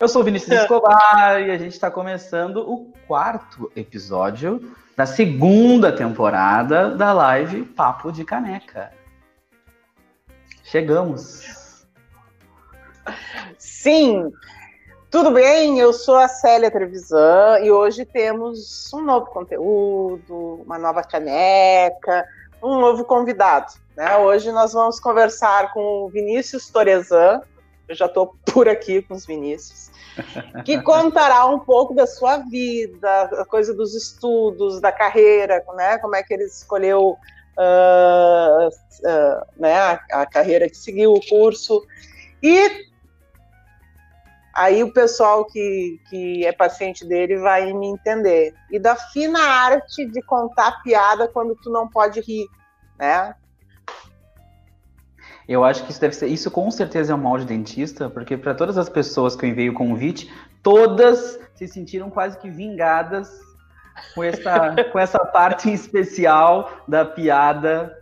Eu sou o Vinícius Escobar e a gente está começando o quarto episódio da segunda temporada da live Papo de Caneca. Chegamos. Sim, tudo bem? Eu sou a Célia Trevisan e hoje temos um novo conteúdo, uma nova caneca, um novo convidado. Né? Hoje nós vamos conversar com o Vinícius Torezan, eu já estou por aqui com os Vinícius, que contará um pouco da sua vida, a coisa dos estudos, da carreira, né? Como é que ele escolheu uh, uh, né? a, a carreira que seguiu o curso. E aí o pessoal que, que é paciente dele vai me entender. E da fina arte de contar piada quando tu não pode rir, né? Eu acho que isso deve ser, isso com certeza é um mal de dentista, porque para todas as pessoas que eu enviei o convite, todas se sentiram quase que vingadas com essa, com essa parte especial da piada.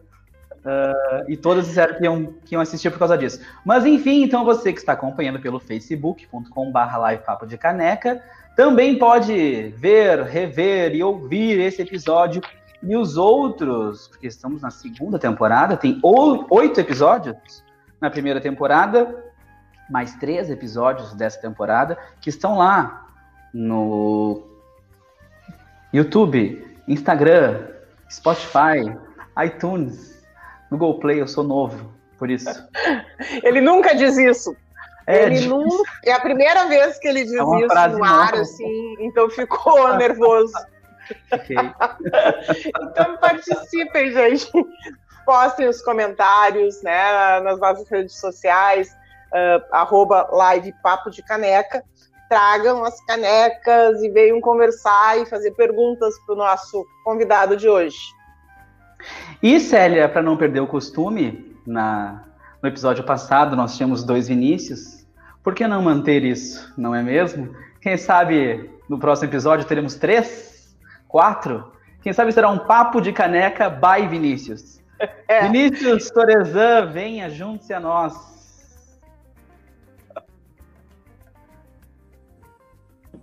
Uh, e todas disseram que iam, que iam assistir por causa disso. Mas enfim, então você que está acompanhando pelo facebook.com.br live papo de caneca, também pode ver, rever e ouvir esse episódio e os outros, porque estamos na segunda temporada, tem oito episódios na primeira temporada, mais três episódios dessa temporada, que estão lá no YouTube, Instagram, Spotify, iTunes, Google Play, eu sou novo, por isso. Ele nunca diz isso. É, ele nunca, é a primeira vez que ele diz é isso no ar, nova. assim, então ficou nervoso. Okay. então participem, gente. Postem os comentários né, nas nossas redes sociais, uh, arroba live Papo de Caneca. Tragam as canecas e venham conversar e fazer perguntas para o nosso convidado de hoje. E, Célia, para não perder o costume, na, no episódio passado nós tínhamos dois Vinícius. Por que não manter isso, não é mesmo? Quem sabe no próximo episódio teremos três? Quatro, quem sabe será um papo de caneca by Vinícius. É. Vinícius Torezan, venha, junte-se a nós.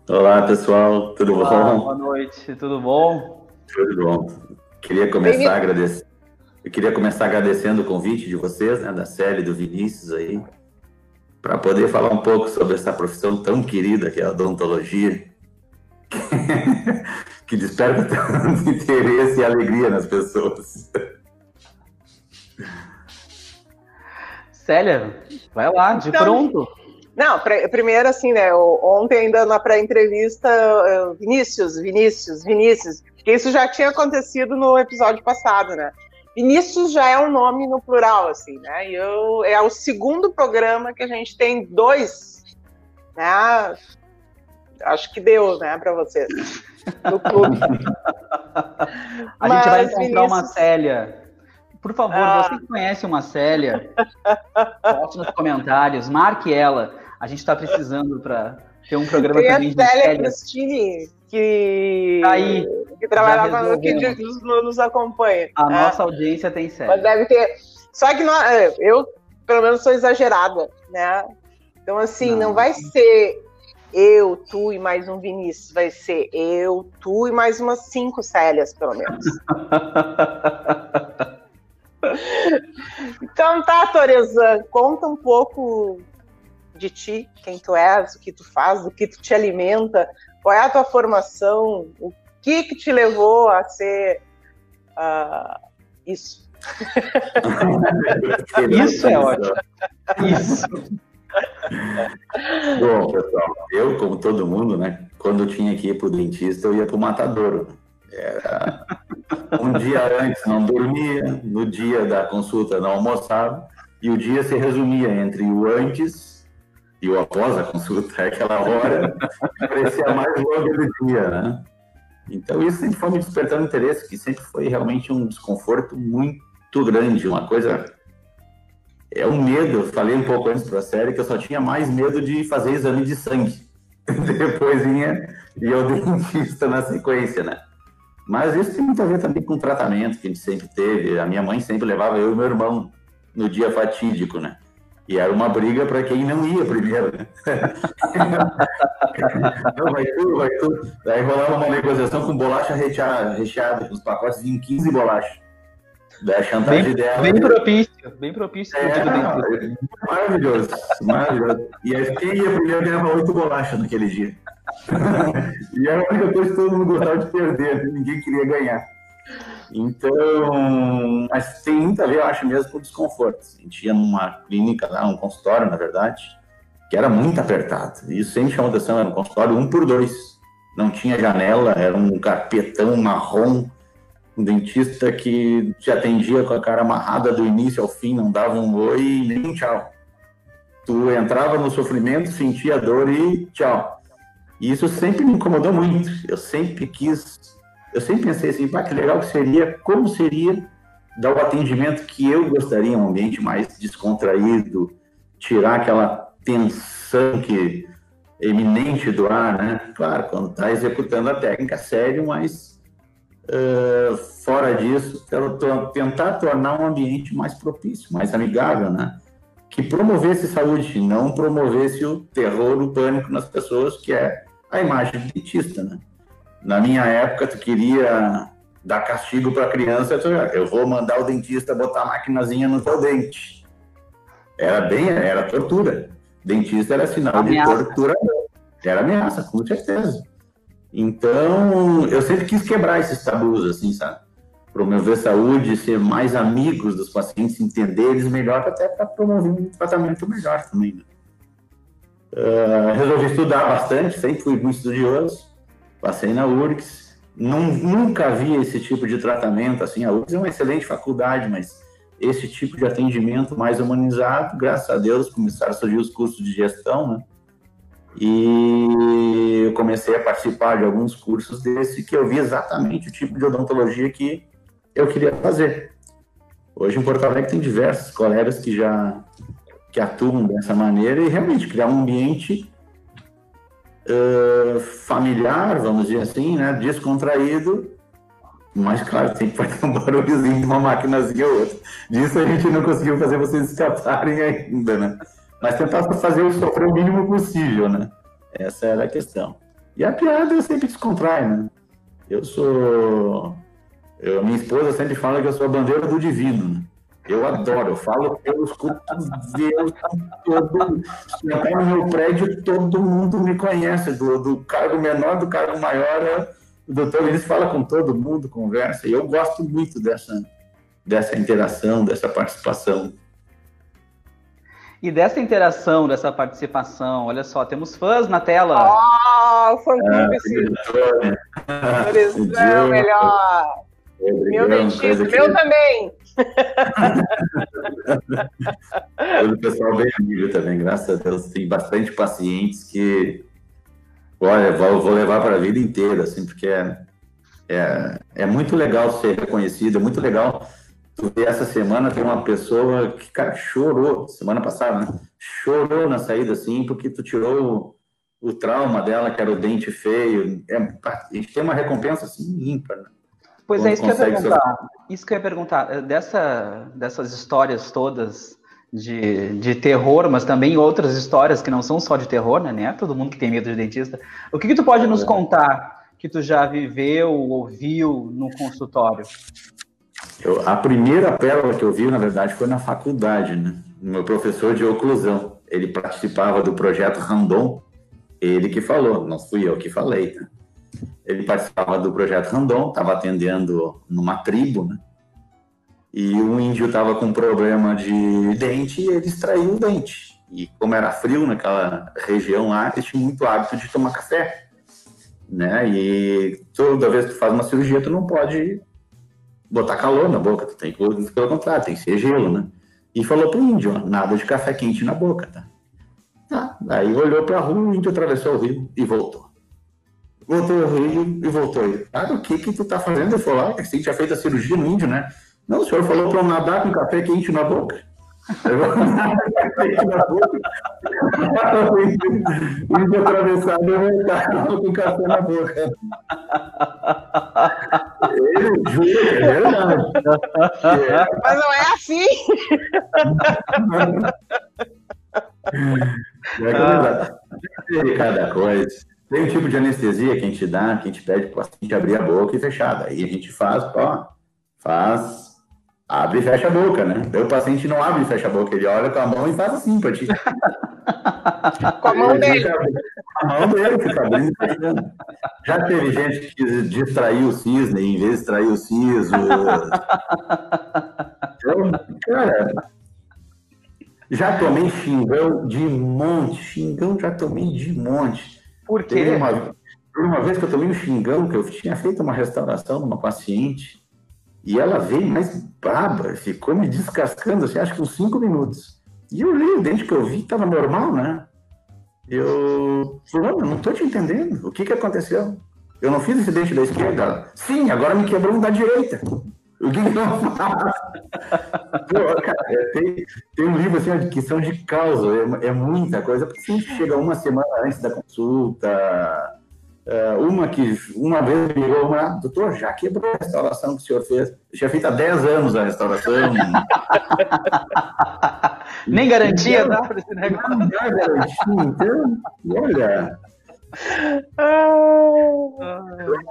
Olá, pessoal, tudo Olá, bom? Boa noite, tudo bom? Tudo bom. Queria começar agradecer. Eu queria começar agradecendo o convite de vocês, né, da Célia e do Vinícius aí, para poder falar um pouco sobre essa profissão tão querida que é a odontologia. que desperta tanto interesse e alegria nas pessoas. Célia, vai lá, de então, pronto. Não, pra, primeiro assim, né? Ontem ainda na pré-entrevista, Vinícius, Vinícius, Vinícius, porque isso já tinha acontecido no episódio passado, né? Vinícius já é um nome no plural, assim, né? E eu, é o segundo programa que a gente tem dois, né? Acho que deu, né, para vocês no clube. A Mas, gente vai encontrar Vinícius... uma Célia. Por favor, ah. você que conhece uma Célia, poste nos comentários, marque ela. A gente está precisando para ter um programa Tem também a de Célia Cristine, que, tá aí, que trabalhava no que nos, nos acompanha. A é. nossa audiência tem Célia. Mas deve ter. Só que é, eu, pelo menos, sou exagerada, né? Então, assim, não, não vai ser eu, tu e mais um Vinícius. Vai ser eu, tu e mais umas cinco Célias, pelo menos. então tá, Torezan, conta um pouco de ti, quem tu és, o que tu faz, o que tu te alimenta, qual é a tua formação, o que que te levou a ser uh, isso. isso é ótimo. Isso. Bom, pessoal, eu, como todo mundo, né? Quando eu tinha que ir para o dentista, eu ia para o matadouro. Era um dia antes não dormia, no dia da consulta não almoçava, e o dia se resumia entre o antes e o após a consulta, aquela hora parecia mais longa do dia, né? Então isso sempre foi me despertando interesse, que sempre foi realmente um desconforto muito grande, uma coisa é um medo, eu falei um pouco antes para a série que eu só tinha mais medo de fazer exame de sangue. Depois vinha e eu dentista na sequência, né? Mas isso tem muito a ver também com o tratamento que a gente sempre teve. A minha mãe sempre levava eu e meu irmão no dia fatídico, né? E era uma briga para quem não ia primeiro. Né? não, vai tu, vai tu. Daí rolava uma negociação com bolacha recheada, recheada os pacotes vinham 15 bolachas. Daí a chantagem bem, dela. Bem propício, bem propício. É, maravilhoso, maravilhoso. E aí quem ia primeiro ganhava oito bolachas naquele dia. e era a única coisa que todo mundo gostava de perder, ninguém queria ganhar. Então, mas tem muito a ver, eu acho mesmo, com desconforto. A gente ia numa clínica lá, um consultório, na verdade, que era muito apertado. E isso sempre chamou atenção, era um consultório um por dois. Não tinha janela, era um carpetão marrom, um dentista que te atendia com a cara amarrada do início ao fim, não dava um oi nem um tchau. Tu entrava no sofrimento, sentia dor e tchau. E isso sempre me incomodou muito. Eu sempre quis eu sempre pensei assim, pá, que legal que seria, como seria dar o atendimento que eu gostaria, um ambiente mais descontraído, tirar aquela tensão que eminente do ar, né? Claro, quando está executando a técnica sério, mas uh, fora disso, tentar tornar um ambiente mais propício, mais amigável, né? Que promovesse saúde, não promovesse o terror, o pânico nas pessoas, que é a imagem do dentista, né? Na minha época, tu queria dar castigo para a criança, tu, eu vou mandar o dentista botar a maquinazinha no teu dente. Era bem, era tortura. Dentista era sinal ameaça. de tortura. Era ameaça, com certeza. Então, eu sempre quis quebrar esses tabus, assim, sabe? Promover saúde, ser mais amigos dos pacientes, entender eles melhor, até para promover um tratamento melhor também. Né? Uh, resolvi estudar bastante, sempre fui muito estudioso passei na URGS, nunca vi esse tipo de tratamento, assim, a URGS é uma excelente faculdade, mas esse tipo de atendimento mais humanizado, graças a Deus, começaram a surgir os cursos de gestão, né? E eu comecei a participar de alguns cursos desse que eu vi exatamente o tipo de odontologia que eu queria fazer. Hoje em Porto Alegre tem diversos colegas que já que atuam dessa maneira e realmente criar um ambiente uh, familiar, vamos dizer assim, né? Descontraído, mas claro, tem que fazer um barulhozinho de uma maquinazinha ou outra. Disso a gente não conseguiu fazer vocês escaparem ainda, né? Mas tentar fazer o sofrer o mínimo possível, né? Essa era a questão. E a piada sempre descontrai, né? Eu sou. Eu, minha esposa sempre fala que eu sou a bandeira do divino, né? Eu adoro, eu falo pelos cotovelos, todo, se no meu prédio, todo mundo me conhece, do, do cargo menor, do cargo maior, o doutor Vinícius fala com todo mundo, conversa, e eu gosto muito dessa, dessa interação, dessa participação. E dessa interação, dessa participação, olha só, temos fãs na tela. Ah, oh, fã clube, sim. É, melhor. Meu dentista, meu também. Todo o pessoal bem amigo também, graças a Deus. Tem bastante pacientes que, olha, vou, vou levar para a vida inteira, assim, porque é, é, é muito legal ser reconhecido, é muito legal. Tu ver essa semana tem uma pessoa que, cara, chorou, semana passada, né? Chorou na saída, assim, porque tu tirou o, o trauma dela, que era o dente feio. É, a gente tem uma recompensa, assim, ímpar, né? Pois é, isso que eu ia perguntar. Isso que eu ia perguntar. Dessa, dessas histórias todas de, de terror, mas também outras histórias que não são só de terror, né? Nem é todo mundo que tem medo de dentista. O que, que tu pode nos contar que tu já viveu, ouviu no consultório? Eu, a primeira pérola que eu vi, na verdade, foi na faculdade, né? Meu professor de oclusão. Ele participava do projeto Randon. Ele que falou, não fui eu que falei, né? Ele participava do projeto Randon, estava atendendo numa tribo, né? E o índio estava com problema de dente e ele extraiu o dente. E como era frio naquela região lá, ele tinha muito hábito de tomar café, né? E toda vez que tu faz uma cirurgia, tu não pode botar calor na boca, tu tem que, pelo contrário, tem que ser gelo, né? E falou pro índio, ó, nada de café quente na boca, tá? Tá. Aí olhou para a rua, o índio atravessou o rio e voltou voltou ao Rio e voltou aí. Ah, o que que tu tá fazendo? Ele falou, ah, você tinha feito a cirurgia no índio, né? Não, o senhor falou para eu nadar com café quente na boca. Eu o índio atravessado eu voltava com café na boca. Jura que é verdade. Mas não é assim. ah. cada coisa. Tem um tipo de anestesia que a gente dá, que a gente pede para o paciente abrir a boca e fechar. Aí a gente faz, ó, faz, abre e fecha a boca, né? Daí o paciente não abre e fecha a boca, ele olha com a mão e faz assim para ti. com a mão dele. Com a mão dele, fica abrindo e fechando. Já teve gente que quis distrair o cisne em vez de distrair o siso. Então, cara, já tomei xingão de monte, xingão já tomei de monte. Por quê? Uma, uma vez que eu tomei um xingão, que eu tinha feito uma restauração numa paciente, e ela veio mais braba, ficou me descascando, assim, acho que uns cinco minutos. E eu li o dente que eu vi, estava normal, né? Eu falei, não, estou te entendendo. O que, que aconteceu? Eu não fiz esse dente da esquerda? Sim, agora me quebrou um da direita. O que, que eu faço? Pô, cara, é, tem, tem, um livro assim, que são de causa, é, é muita coisa. Porque chega uma semana antes da consulta, uma que uma vez me ligou, uma, doutor, já quebrou a restauração que o senhor fez. Eu tinha feito há 10 anos a restauração. Nem garantia dá para esse negócio. Não dá garantia, então, olha.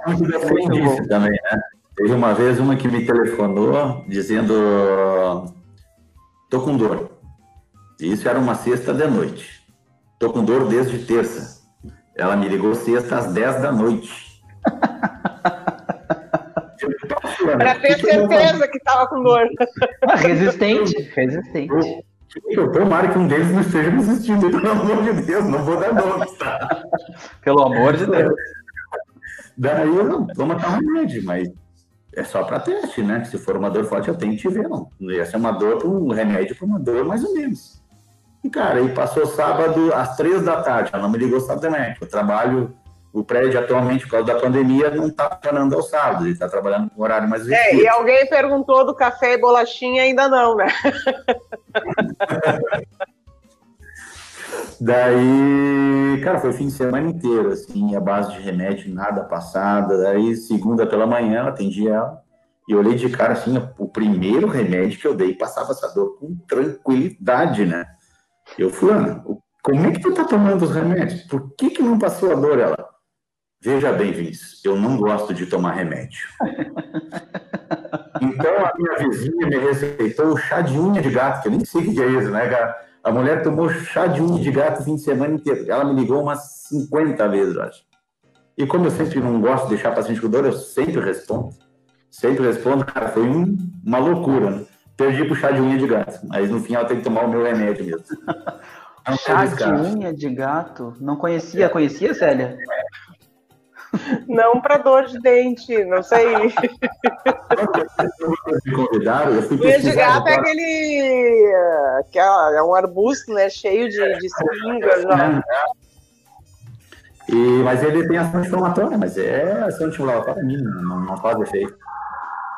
Muito depende também, né? Teve uma vez uma que me telefonou dizendo: tô com dor. Isso era uma sexta de noite. Tô com dor desde terça. Ela me ligou sexta às 10 da noite. Para ter certeza que estava com dor. Ah, resistente, resistente. Eu tomara que um deles não esteja me assistindo, pelo amor de Deus, não vou dar nome, tá? Pelo amor de Deus. Daí eu não, toma tal remédio, mas é só para teste, né? Se for uma dor forte, eu tenho que te ver, não. Ia ser uma dor para um remédio para uma dor, mais ou menos. E, cara, aí passou sábado às três da tarde, ela não me ligou sábado também. Eu trabalho, o prédio atualmente, por causa da pandemia, não está funcionando ao sábado, ele está trabalhando com horário mais restrito. É, e alguém perguntou do café e bolachinha, ainda não, né? Daí, cara, foi o fim de semana inteiro, assim, a base de remédio, nada passada. Daí, segunda pela manhã, atendi ela. E eu olhei de cara, assim, o primeiro remédio que eu dei passava essa dor com tranquilidade, né? Eu, fulano, como é que tu tá tomando os remédios? Por que que não passou a dor? Ela, veja bem, Vince, eu não gosto de tomar remédio. então a minha vizinha me receitou chá de unha de gato, que eu nem sei o que é isso, né, cara? A mulher tomou chá de unha de gato o fim de semana inteiro. Ela me ligou umas 50 vezes, eu acho. E como eu sempre não gosto de deixar paciente com dor, eu sempre respondo. Sempre respondo, cara, foi um, uma loucura, né? Perdi pro chá de unha de gato. Mas no fim ela tem que tomar o meu remédio mesmo. chá de unha de gato? Não conhecia, conhecia, Célia? Não para dor de dente, não sei. Convidaram, eu fui Unha de gato é aquele. Que é, é um arbusto, né? Cheio de, de espinhas. É. E, mas ele tem ação inflamatória, mas é ação inflamatória mínima, não, não faz efeito.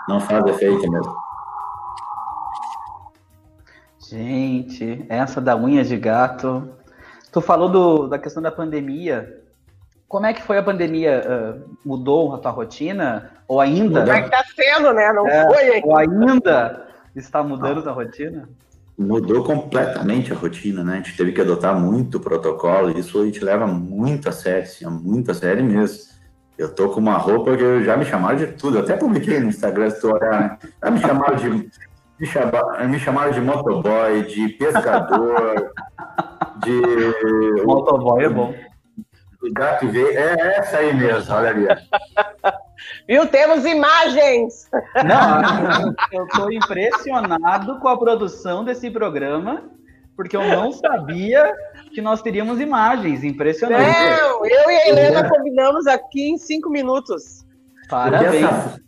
Não faz efeito mesmo. Gente, essa da unha de gato. Tu falou do, da questão da pandemia. Como é que foi a pandemia? Uh, mudou a tua rotina? Ou ainda? Como é que tá sendo, né? Não é, foi Ou ainda está mudando a tua rotina? Mudou completamente a rotina, né? A gente teve que adotar muito protocolo. Isso a gente leva muito a sério, assim, muito a sério mesmo. Eu tô com uma roupa que já me chamaram de tudo. Eu até publiquei no Instagram, se tu olhar, né? Já me chamaram de me, chamaram, me chamaram de motoboy, de pescador, de. Motoboy é bom. De gato veio. É essa aí mesmo, olha ali. Viu? Temos imagens! Não, eu estou impressionado com a produção desse programa, porque eu não sabia que nós teríamos imagens. Impressionante. Não, eu e a Helena combinamos aqui em cinco minutos. Parabéns. Essa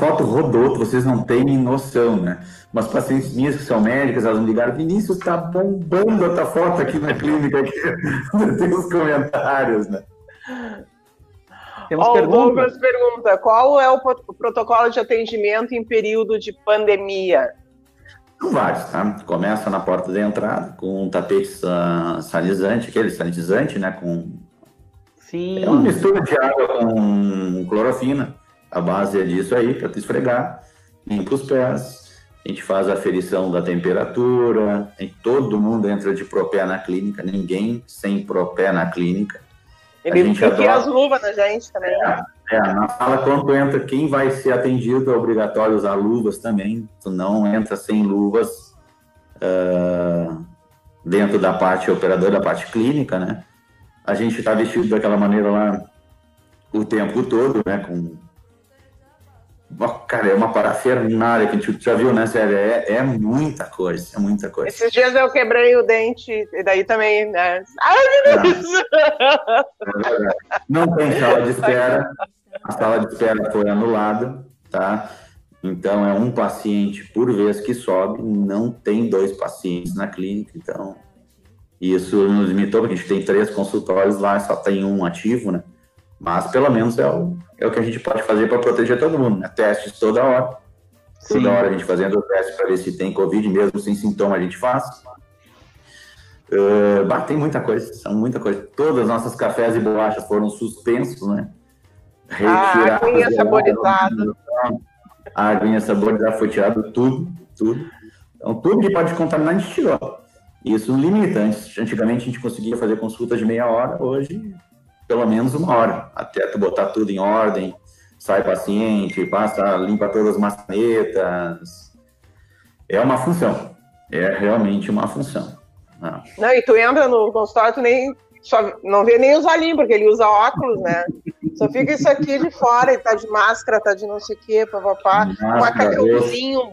foto rodou, vocês não têm noção, né? Umas pacientes minhas que são médicas, elas me ligaram, Vinícius, tá bombando a tua foto aqui na clínica, aqui. tem os comentários, né? Temos oh. Douglas pergunta, qual é o protocolo de atendimento em período de pandemia? Vários, tá? Começa na porta de entrada, com um tapete sanitizante, aquele sanitizante, né? Com... Sim. É uma mistura de água com clorofina a base é disso aí, para tu esfregar, limpa os pés, gente faz a aferição da temperatura, todo mundo entra de propé na clínica, ninguém sem propé na clínica. Ele enfia as luvas na gente também. É, é, na sala, quando entra, quem vai ser atendido é obrigatório usar luvas também. Tu não entra sem luvas uh, dentro da parte operadora, da parte clínica, né? A gente está vestido daquela maneira lá o tempo todo, né? Com Cara, é uma parafernália que a gente já viu, né, Sério? É, é muita coisa, é muita coisa. Esses dias eu quebrei o dente, e daí também, né? Ai, meu Deus! É Não tem sala de espera, a sala de espera foi anulada, tá? Então é um paciente por vez que sobe, não tem dois pacientes na clínica, então isso nos limitou, porque a gente tem três consultórios lá, só tem um ativo, né? Mas pelo menos é o, é o que a gente pode fazer para proteger todo mundo, né? Testes toda hora. Sim. Toda hora a gente fazendo o teste para ver se tem Covid, mesmo sem sintoma a gente faz. Uh, bah, tem muita coisa, são muita coisa. Todas as nossas cafés e bolachas foram suspensos, né? Ah, a aguinha saborizada. A aguinha saborizada foi tirado tudo, tudo. Então, tudo que pode contaminar, a gente tirou. Isso limita. Antigamente a gente conseguia fazer consultas de meia hora, hoje pelo menos uma hora, até tu botar tudo em ordem, sai paciente, passa, limpa todas as maçanetas. É uma função, é realmente uma função. Não, né? não e tu entra no consultório, tu nem só não vê nem os olhinhos, porque ele usa óculos, né? Só fica isso aqui de fora, ele tá de máscara, tá de não sei o quê, papapá, um macacãozinho.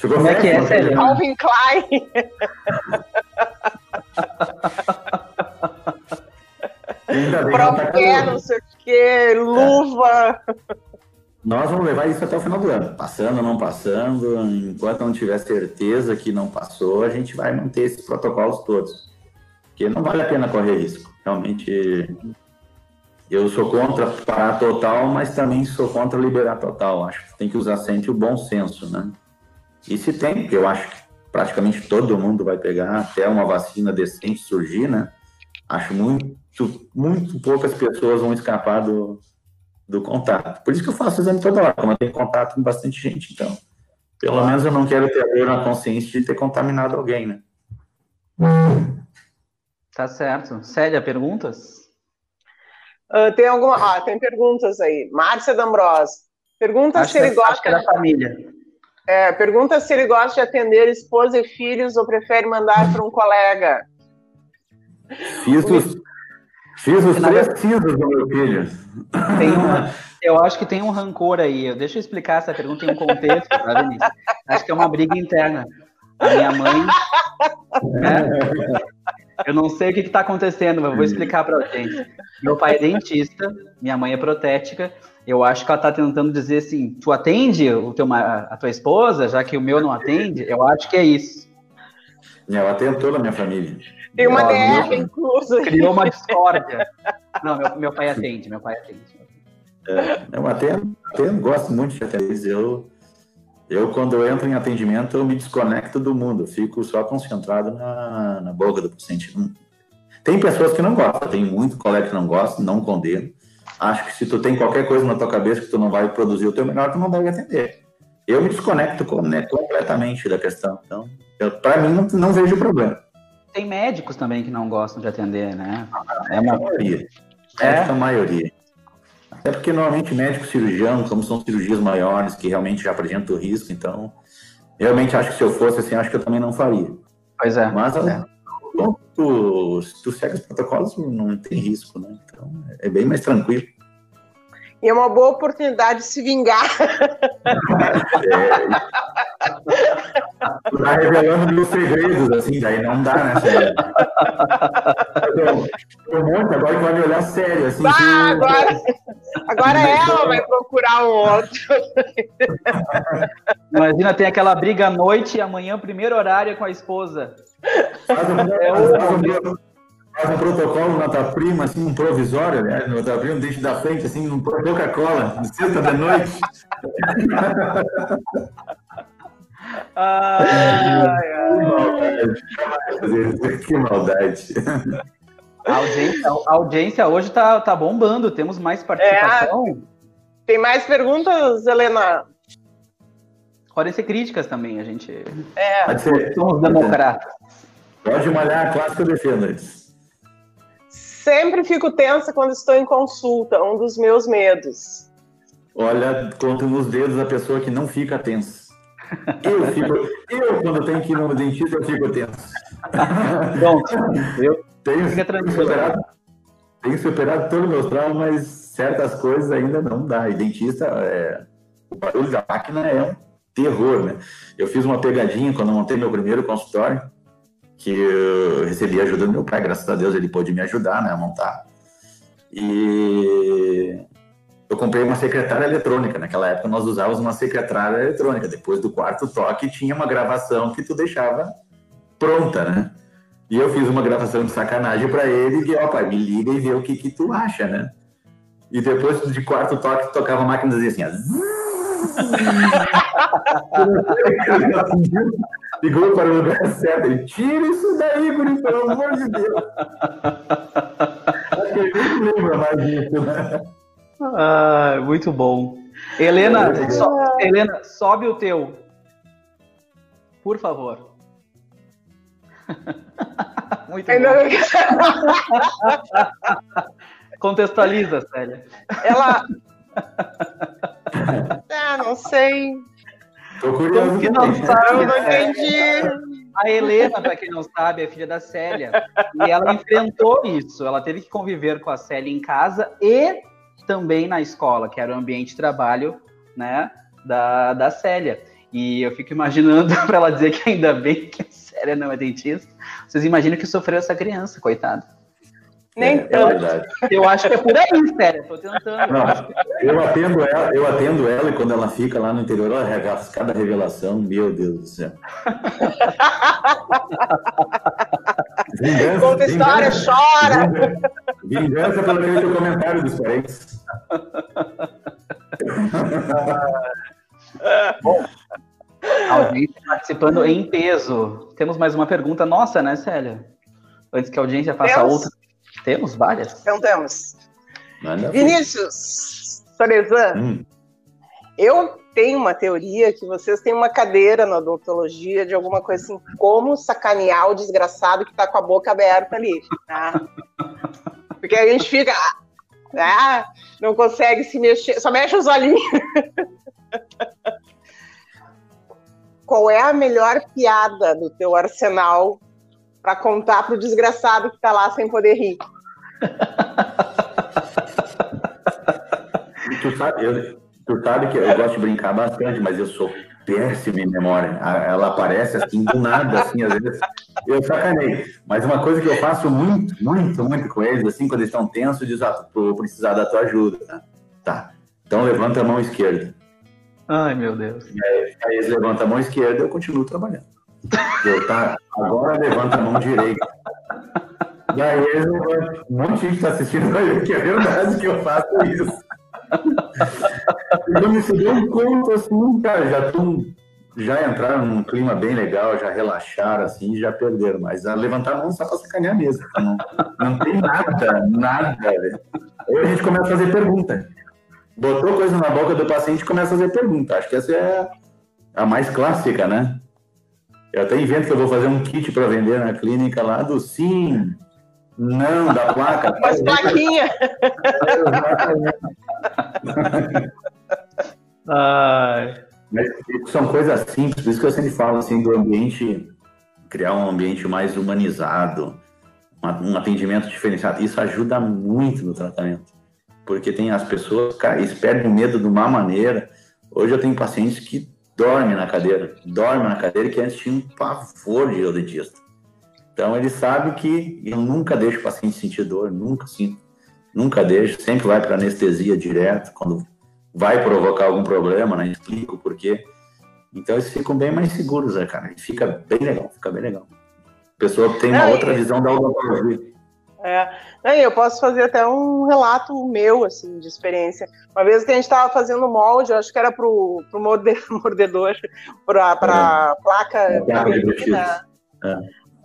Como é que é, Célio? Calvin Klein. Propé, não sei o quê, luva. Nós vamos levar isso até o final do ano. Passando ou não passando, enquanto não tiver certeza que não passou, a gente vai manter esses protocolos todos. Porque não vale a pena correr risco. Realmente, eu sou contra parar total, mas também sou contra liberar total. Acho que tem que usar sempre o bom senso, né? E se tem, que eu acho que praticamente todo mundo vai pegar até uma vacina decente surgir, né? Acho muito muito poucas pessoas vão escapar do, do contato. Por isso que eu faço exame toda hora, como eu tenho contato com bastante gente, então. Pelo menos eu não quero ter a dor na consciência de ter contaminado alguém, né? Tá certo. Célia, perguntas? Uh, tem alguma. Ah, tem perguntas aí. Márcia D'Ambros. Pergunta acho se ele gosta. Acho que é da família. É, pergunta se ele gosta de atender esposa e filhos ou prefere mandar para um colega. Fiz os, Fiz os três cisos do meu filho. Uma, eu acho que tem um rancor aí. Deixa eu explicar essa pergunta em um contexto, tá, Vinícius? Acho que é uma briga interna. A minha mãe. Né? Eu não sei o que está acontecendo, mas vou explicar para gente. Meu pai é dentista, minha mãe é protética. Eu acho que ela está tentando dizer assim: tu atende o teu, a tua esposa, já que o meu não atende? Eu acho que é isso. Ela tentou na minha família. Tem uma DR, incluso. Criou uma discórdia. Não, meu, meu pai atende, meu pai atende. É, eu atendo, atendo, gosto muito de atender. Eu, eu, quando eu entro em atendimento, eu me desconecto do mundo. Eu fico só concentrado na, na boca do paciente. Tem pessoas que não gostam, tem muito colega que não gosta, não condeno. Acho que se tu tem qualquer coisa na tua cabeça que tu não vai produzir o teu melhor, tu não deve atender. Eu me desconecto né, completamente da questão. Então, para mim, não, não vejo problema. Tem médicos também que não gostam de atender, né? É uma maioria. É a maioria. Até porque normalmente médico cirurgião, como são cirurgias maiores, que realmente já apresentam risco, então realmente acho que se eu fosse assim, acho que eu também não faria. Pois é. Mas é. Tu, se tu segue os protocolos, não tem risco, né? Então é bem mais tranquilo. E é uma boa oportunidade de se vingar. É, tá revelando meus segredos, assim, daí não dá, né, sério? Um monte, agora que vai me olhar sério, assim. Ah, que... agora, agora ela vai procurar um outro. Imagina, tem aquela briga à noite e amanhã, primeiro horário, com a esposa. Faz um, é um, faz um protocolo nota prima, assim, um provisório, né? Nota prima, deixa da frente, assim, um Coca-Cola, sexta da noite. ai, ai, Que maldade. A audiência, a audiência hoje tá, tá bombando, temos mais participação. É, tem mais perguntas, Helena? Podem ser críticas também, a gente. É. Pode ser. Somos democratas. Pode malhar a classe que eu defendo eles. Sempre fico tensa quando estou em consulta, um dos meus medos. Olha, conta nos dedos a pessoa que não fica tensa. Eu fico. Eu, quando tenho que ir no dentista, eu fico tenso. Pronto. Eu Tenho superado, tenho superado todos os meus traumas, mas certas coisas ainda não dá. E dentista, é, o barulho da máquina é um terror, né? Eu fiz uma pegadinha quando montei meu primeiro consultório, que eu recebi ajuda do meu pai, graças a Deus ele pôde me ajudar né, a montar. E eu comprei uma secretária eletrônica. Naquela época nós usávamos uma secretária eletrônica. Depois do quarto toque tinha uma gravação que tu deixava pronta, né? E eu fiz uma gravação de sacanagem para ele, que, ó, pai, me liga e vê o que que tu acha, né? E depois de quarto toque, tocava a máquina e dizia assim, ó. Ligou para o lugar certo. Ele, tira isso daí, guri, pelo amor de Deus. Acho que ele nem lembra mais disso, né? Ah, muito bom. Helena, Muito so- Helena, sobe o teu. Por favor. muito Ainda bom. bem que- Contextualiza, Célia. Ela. Ah, não sei. Tô curioso. Que não sabe? Eu não entendi. A Helena, para quem não sabe, é filha da Célia. E ela enfrentou isso. Ela teve que conviver com a Célia em casa e também na escola, que era o ambiente de trabalho né, da, da Célia. E eu fico imaginando para ela dizer que ainda bem que a Célia não é dentista. Vocês imaginam que sofreu essa criança, coitada. Nem É, é tanto. verdade. Eu acho que é por aí, Célia. Tô tentando. Eu Não, eu atendo ela, eu atendo ela e quando ela fica lá no interior, ela rega- cada revelação, meu Deus do céu. Vingança, Conta história, vingança, chora. vingança, vingança pelo aquele comentário dos parentes. audiência participando em peso. Temos mais uma pergunta nossa, né, Célia? Antes que a audiência faça Temos. outra. Temos várias. Então temos. Manda. Vinícius, Sorezan, Hum, eu tenho uma teoria que vocês têm uma cadeira na odontologia de alguma coisa assim, como sacanear o desgraçado que tá com a boca aberta ali. tá? Porque a gente fica. Ah, não consegue se mexer, só mexe os olhinhos. Qual é a melhor piada do teu arsenal para contar pro desgraçado que tá lá sem poder rir? tu, sabe, eu- tu sabe que eu gosto de brincar bastante, mas eu sou péssimo em memória. Ela aparece assim do nada, assim, às vezes. Eu sacanei. Mas uma coisa que eu faço muito, muito, muito com eles, assim, quando eles estão tensos, diz, ah, vou precisar da tua ajuda. Tá? tá. Então levanta a mão esquerda. Ai, meu Deus. Aí eles levantam a mão esquerda, eu continuo trabalhando. Eu, tá, agora levanta a mão direita. E aí. Um monte de gente está assistindo ver que é verdade que eu faço isso. E se deu um conto assim, cara, já tão, já entraram num clima bem legal, já relaxaram assim, já perderam. Mas a levantar a mão só para sacanear mesmo. Não, não tem nada, nada. velho. Aí a gente começa a fazer pergunta. Botou coisa na boca do paciente e começa a fazer pergunta. Acho que essa é a mais clássica, né? Eu até invento que eu vou fazer um kit para vender na clínica lá do sim, não, da placa. Umas plaquinhas. Ai. Mas são coisas simples, por isso que eu sempre falo assim do ambiente, criar um ambiente mais humanizado, uma- um atendimento diferenciado. Isso ajuda muito no tratamento, porque tem as pessoas, cara, eles perdem o medo de uma maneira. Hoje eu tenho pacientes que dormem na cadeira, dormem na cadeira que antes tinham um pavor de dentista. Então ele sabe que eu nunca deixo o paciente sentir dor, nunca sinto, nunca deixo, sempre vai para anestesia direto quando vai provocar algum problema, né? Explico o porquê. Então eles ficam bem mais seguros, né, cara? E fica bem legal, fica bem legal. A pessoa tem uma Não, e- outra visão da odontologia. É. Eu posso fazer até um relato meu, assim, de experiência. Uma vez que a gente estava fazendo molde, eu acho que era pro morde, mordedor, pra placa É, placa.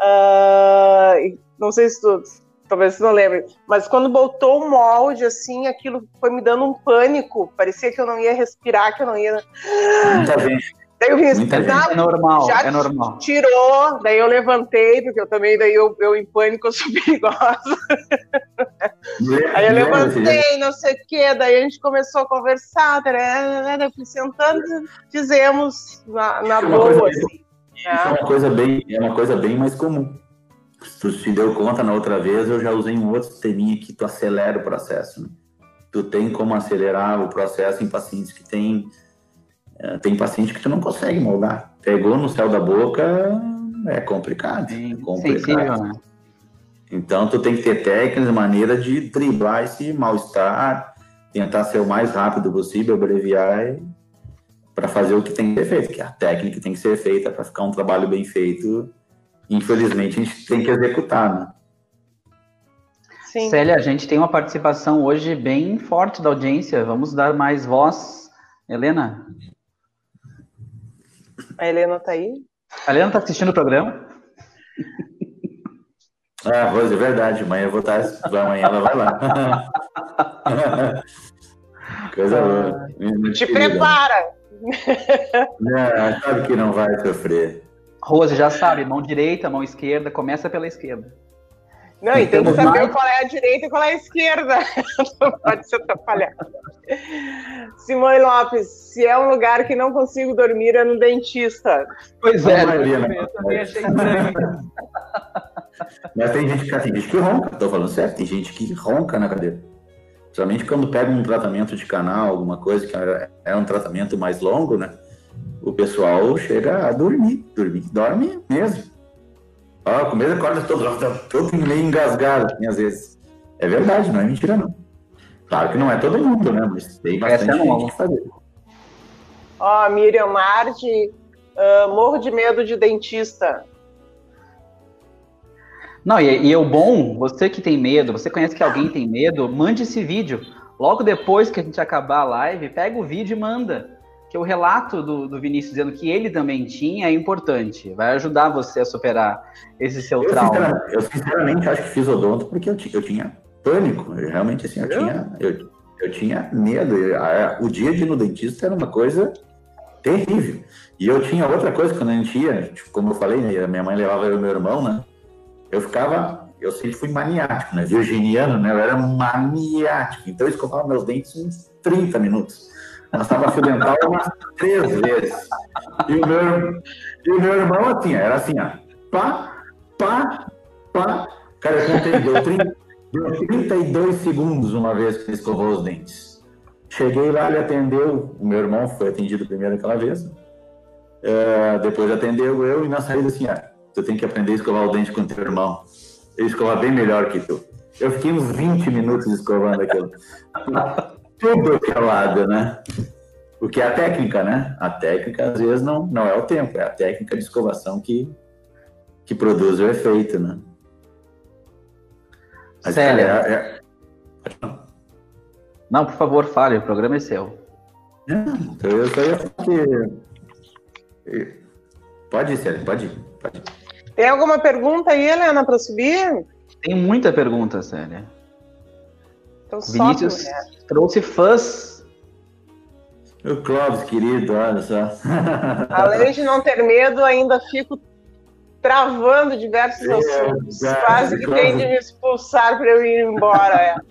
É. E não sei se tu, talvez tu não lembre, mas quando botou o molde, assim, aquilo foi me dando um pânico. Parecia que eu não ia respirar, que eu não ia. Muita gente. Daí eu Muita gente. É normal, já é normal. Tirou, daí eu levantei, porque eu também, daí eu, eu em pânico, eu sou perigosa. Aí eu levantei, não sei o quê, daí a gente começou a conversar, eu fui sentando, fizemos na, na boa, assim. Isso é uma coisa bem, é uma coisa bem mais comum. Se tu te deu conta na outra vez, eu já usei um outro sisteminha que tu acelera o processo. Né? Tu tem como acelerar o processo em pacientes que tem é, tem paciente que tu não consegue moldar. Pegou no céu da boca, é complicado. É complicado. Sensível, né? Então tu tem que ter técnicas, maneira de driblar esse mal-estar, tentar ser o mais rápido possível, abreviar para fazer o que tem que ser feito, que a técnica tem que ser feita para ficar um trabalho bem feito. Infelizmente a gente tem que executar, né? Sim. Célia, a gente tem uma participação hoje bem forte da audiência. Vamos dar mais voz. Helena? A Helena tá aí? A Helena tá assistindo o programa? Ah, Rose, é verdade. Amanhã eu vou estar. Amanhã ela vai lá. Coisa boa. Te prepara! Não, sabe que não vai sofrer. Rose, já sabe, mão direita, mão esquerda, começa pela esquerda. Não, e tem que saber mais... qual é a direita e qual é a esquerda. Não pode se atrapalhar. Simone Lopes, se é um lugar que não consigo dormir, é no dentista. Pois é, eu também achei estranho. Mas tem gente, que, tem gente que ronca, tô falando certo, tem gente que ronca na cadeira. Principalmente quando pega um tratamento de canal, alguma coisa que é, é um tratamento mais longo, né? O pessoal chega a dormir, dormir, dorme mesmo. Ó, com medo acorda todo, todo meio engasgado, assim, às vezes. É verdade, não é mentira, não. Claro que não é todo mundo, né? Mas tem bastante é gente que fazer. Ó, Miriam Marti, uh, morro de medo de dentista. Não, e, e é o bom, você que tem medo, você conhece que alguém tem medo, mande esse vídeo. Logo depois que a gente acabar a live, pega o vídeo e manda que o relato do, do Vinícius dizendo que ele também tinha é importante. Vai ajudar você a superar esse seu eu, trauma. Sinceramente, eu sinceramente acho que fiz odonto porque eu, eu tinha pânico. Eu, realmente, assim, eu, tinha, eu, eu tinha medo. o dia de ir no dentista era uma coisa terrível. E eu tinha outra coisa quando a gente ia, tipo, como eu falei, né, minha mãe levava eu e meu irmão, né? Eu ficava, eu sempre fui maniático, né? Virginiano, né? Eu era maniático. Então eu escovava meus dentes uns 30 minutos. Ela estava fio dental umas três vezes. E o meu, e o meu irmão, assim, era assim, ó. Pá, pá, pá. Cara, eu contei, deu, 30, deu 32 segundos uma vez que escovou os dentes. Cheguei lá, ele atendeu. O meu irmão foi atendido primeiro aquela vez. Uh, depois atendeu eu e na saída assim, ah, tu tem que aprender a escovar o dente com teu irmão. Ele escova bem melhor que tu. Eu fiquei uns 20 minutos escovando aquilo tudo que é lado, né? Porque é a técnica, né? A técnica, às vezes, não, não é o tempo, é a técnica de escovação que, que produz o efeito, né? Mas, Sério? É, é... Não, por favor, fale, o programa é seu. então eu só ia falar que... Pode ir, Célia, pode ir, pode ir. Tem alguma pergunta aí, Helena, para subir? Tem muita pergunta, Célia. Então, Vinícius só, trouxe fãs. O Clóvis, querido, olha só. Além de não ter medo, ainda fico travando diversos é, assuntos. É, Quase que tem de me expulsar para eu ir embora. É.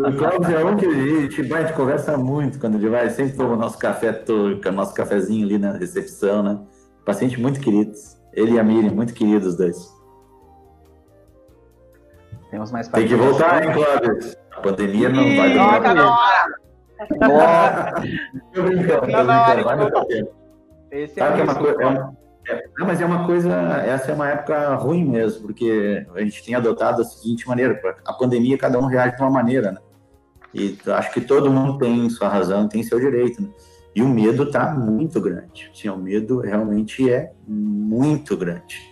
O Clóvis é um que a gente, vai, a gente conversa muito quando ele vai. Sempre toma o nosso café turca, nosso cafezinho ali na recepção, né? Paciente muito queridos. Ele e a Miriam, muito queridos os dois. Temos mais Tem que voltar, hein, Clóvis? A pandemia não vai demorar. Tá na hora. Tô brincando, tô brincando. Vai no tempo. Sabe que é uma coisa. É uma, é, não, mas é uma coisa. Essa é uma época ruim mesmo, porque a gente tem adotado da seguinte maneira: a pandemia, cada um reage de uma maneira, né? E acho que todo mundo tem sua razão, tem seu direito, né? E o medo está muito grande. Sim, o medo realmente é muito grande.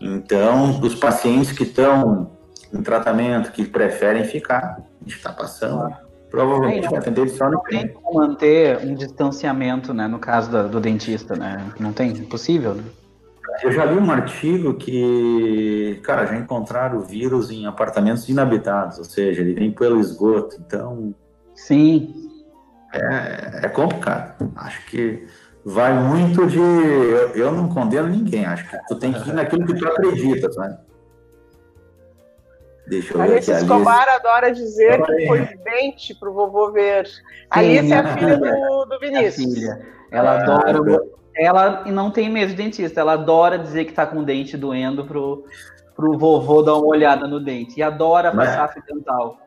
Então, os pacientes que estão em tratamento que preferem ficar, a gente está passando. Provavelmente vai atender só no tem como manter um distanciamento, né? No caso do, do dentista, né? Não tem? Impossível, né? Eu já li um artigo que, cara, já encontraram o vírus em apartamentos inabitados, ou seja, ele vem pelo esgoto, então. Sim. É, é complicado. Acho que vai muito de. Eu, eu, não condeno ninguém, acho que tu tem que ir naquilo que tu acredita, sabe? Deixa eu Alice ver Escobar Alice... adora dizer que foi dente para o vovô ver. Sim, Alice é a filha do, do Vinícius. filha. Ela ah, adora. Ela não tem medo de dentista, ela adora dizer que está com o dente doendo pro, pro vovô dar uma olhada no dente. E adora passar fio dental.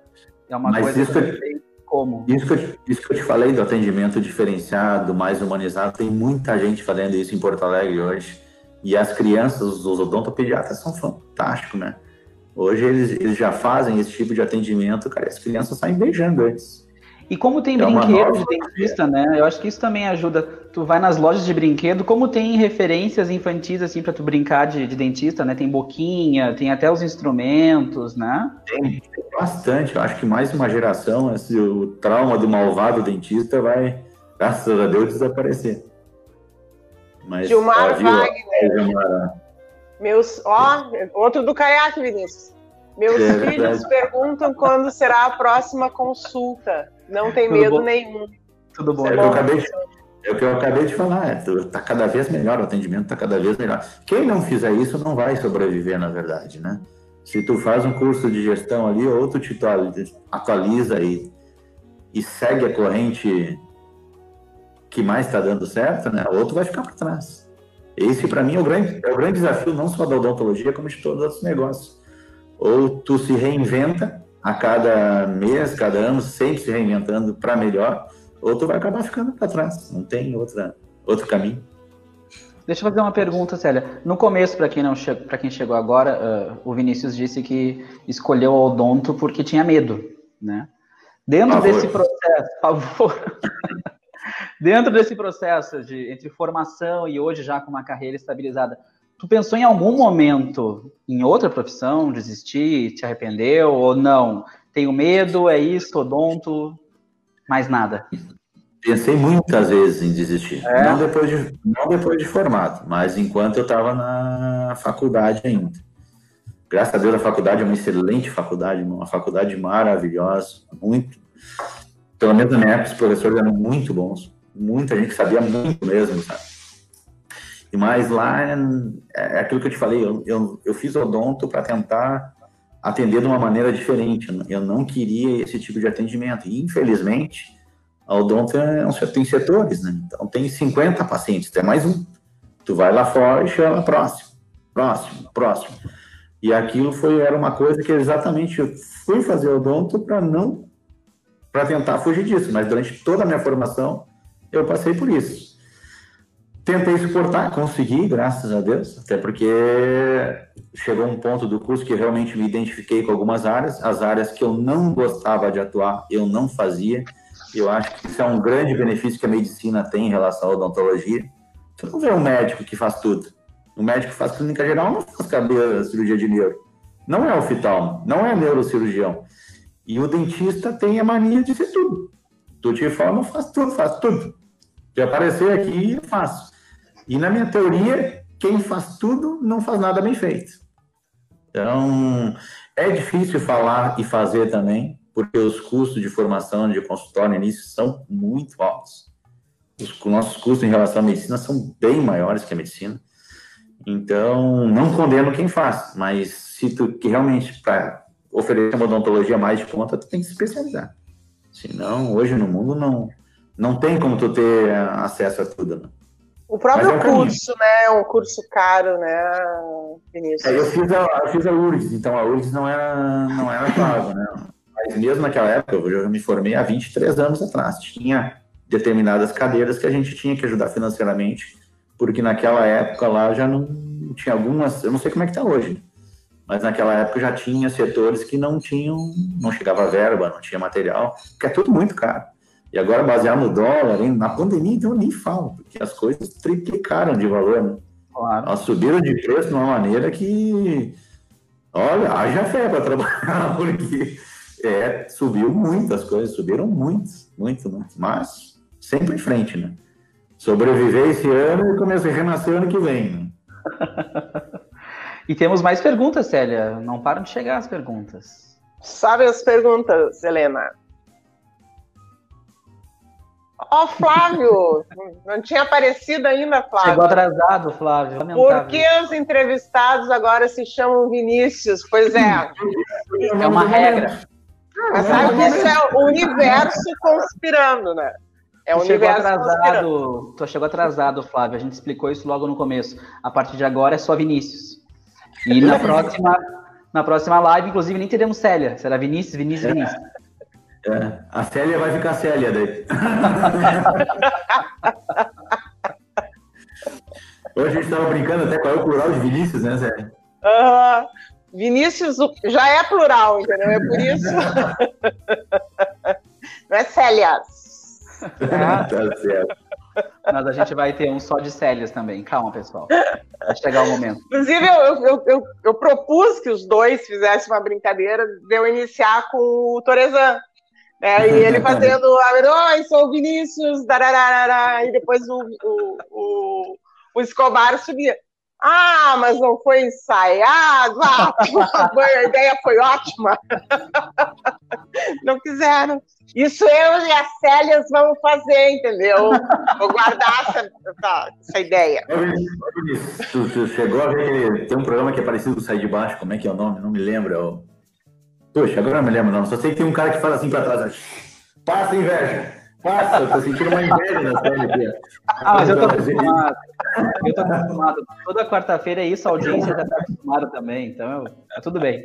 É uma Mas coisa isso que, como. Isso que, eu, isso que eu te falei do atendimento diferenciado, mais humanizado, tem muita gente fazendo isso em Porto Alegre hoje. E as crianças, os odontopediatras são fantásticos, né? Hoje eles, eles já fazem esse tipo de atendimento, cara, as crianças saem beijando antes. E como tem é brinquedo de dentista, né? Eu acho que isso também ajuda. Tu vai nas lojas de brinquedo, como tem referências infantis, assim, para tu brincar de, de, dentista, né? Tem boquinha, tem até os instrumentos, né? Tem, tem bastante. Eu acho que mais uma geração, esse, o trauma do malvado dentista vai, graças a Deus, desaparecer. Mas, Gilmar ó, Wagner. Meus, ó, outro do caiaque, Vinícius. Meus é, filhos perguntam quando será a próxima consulta. Não tem Tudo medo bom? nenhum. Tudo bom. É, bom. De, é, o que eu acabei de falar. Está é, cada vez melhor, o atendimento está cada vez melhor. Quem não fizer isso não vai sobreviver, na verdade, né? Se tu faz um curso de gestão ali, ou tu te atualiza e, e segue a corrente que mais está dando certo, né? Ou tu vai ficar para trás. Esse, para mim, é o, grande, é o grande desafio, não só da odontologia, como de todos os outros negócios. Ou tu se reinventa a cada mês, cada ano, sempre se reinventando para melhor, ou tu vai acabar ficando para trás. Não tem outra, outro caminho. Deixa eu fazer uma pergunta, Célia. No começo, para quem não para quem chegou agora, uh, o Vinícius disse que escolheu o odonto porque tinha medo, né? Dentro desse processo, por favor. Dentro desse processo de entre formação e hoje já com uma carreira estabilizada, tu pensou em algum momento em outra profissão, desistir, te arrependeu ou não? Tenho medo, é isso, odonto, mais nada. Pensei muitas vezes em desistir. É? Não, depois de, não depois de formado, mas enquanto eu estava na faculdade ainda. Graças a Deus a faculdade é uma excelente faculdade, uma faculdade maravilhosa, muito. Pelo menos na minha época, os professores eram muito bons muita gente sabia muito mesmo, sabe? E mais lá é, é aquilo que eu te falei, eu, eu, eu fiz odonto para tentar atender de uma maneira diferente. Eu não queria esse tipo de atendimento. E, infelizmente, a odonto é um, tem setores, né? Então, tem 50 pacientes, tem mais um. Tu vai lá fora e chama próximo, próximo, próximo. E aquilo foi, era uma coisa que exatamente eu fui fazer odonto para não, para tentar fugir disso. Mas durante toda a minha formação, eu passei por isso. Tentei suportar, consegui, graças a Deus, até porque chegou um ponto do curso que realmente me identifiquei com algumas áreas, as áreas que eu não gostava de atuar, eu não fazia. Eu acho que isso é um grande benefício que a medicina tem em relação à odontologia. Você não vê um médico que faz tudo. O médico que faz clínica geral não faz cabelo, cirurgia de neuro. Não é oftalmo, não é neurocirurgião. E o dentista tem a mania de ser tudo. Tu te forma, faz tudo, faz tudo. De aparecer aqui, eu faço. E na minha teoria, quem faz tudo não faz nada bem feito. Então, é difícil falar e fazer também, porque os custos de formação de consultório no início são muito altos. Os nossos custos em relação à medicina são bem maiores que a medicina. Então, não condeno quem faz, mas se tu que realmente para oferecer uma odontologia mais de conta, tu tem que se especializar. Senão, hoje no mundo não não tem como tu ter acesso a tudo, né? O próprio é curso, né? Um curso caro, né, Vinícius? É, eu fiz a, eu fiz a URGS, então a URGS não era, não era pago, né? Mas mesmo naquela época, eu me formei há 23 anos atrás. Tinha determinadas cadeiras que a gente tinha que ajudar financeiramente, porque naquela época lá já não tinha algumas, eu não sei como é que está hoje, mas naquela época já tinha setores que não tinham, não chegava verba, não tinha material, porque é tudo muito caro. E agora, baseado no dólar, hein? na pandemia, então eu nem falo, porque as coisas triplicaram de valor. Né? Claro. Elas subiram de preço de uma maneira que, olha, haja fé para trabalhar, porque é, subiu muito, as coisas subiram muito, muito, muito. Mas sempre em frente, né? Sobreviver esse ano e começar a renascer ano que vem. Né? e temos mais perguntas, Célia. Não param de chegar as perguntas. Sabe as perguntas, Helena? Ó, oh, Flávio! Não tinha aparecido ainda, Flávio. Chegou atrasado, Flávio. Por que os entrevistados agora se chamam Vinícius? Pois é. É uma regra. Mas sabe que isso é o universo conspirando, né? É o tu chegou universo atrasado, tu chegou atrasado, Flávio. A gente explicou isso logo no começo. A partir de agora é só Vinícius. E na próxima, na próxima live, inclusive, nem teremos Célia. Será Vinícius, Vinícius, Vinícius. É, a Célia vai ficar Célia daí. Hoje a gente estava brincando até qual é o plural de Vinícius, né, Célia? Uhum. Vinícius já é plural, entendeu? É por isso. Não é Célias. tá certo. Mas a gente vai ter um só de Célias também. Calma, pessoal. Vai chegar o momento. Inclusive, eu, eu, eu, eu propus que os dois fizessem uma brincadeira de eu iniciar com o Torezan. É, e ele fazendo, oi, sou o Vinícius, dararara, e depois o, o, o, o Escobar subia. Ah, mas não foi ensaiado. Ah, a ideia foi ótima. Não quiseram. Isso eu e a Célias vamos fazer, entendeu? Vou guardar essa, essa, ideia. Tu, tu chegou a ver tem um programa que é parecido com Sai de Baixo, como é que é o nome? Não me lembro. É o... Poxa, agora não me lembro não. Só sei que tem um cara que fala assim pra trás. Passa inveja. Passa, eu tô sentindo uma inveja na série aqui. Ah, mas eu tô acostumado. Eu tô acostumado. Toda quarta-feira é isso, a audiência já tá acostumada também, então tá tudo bem.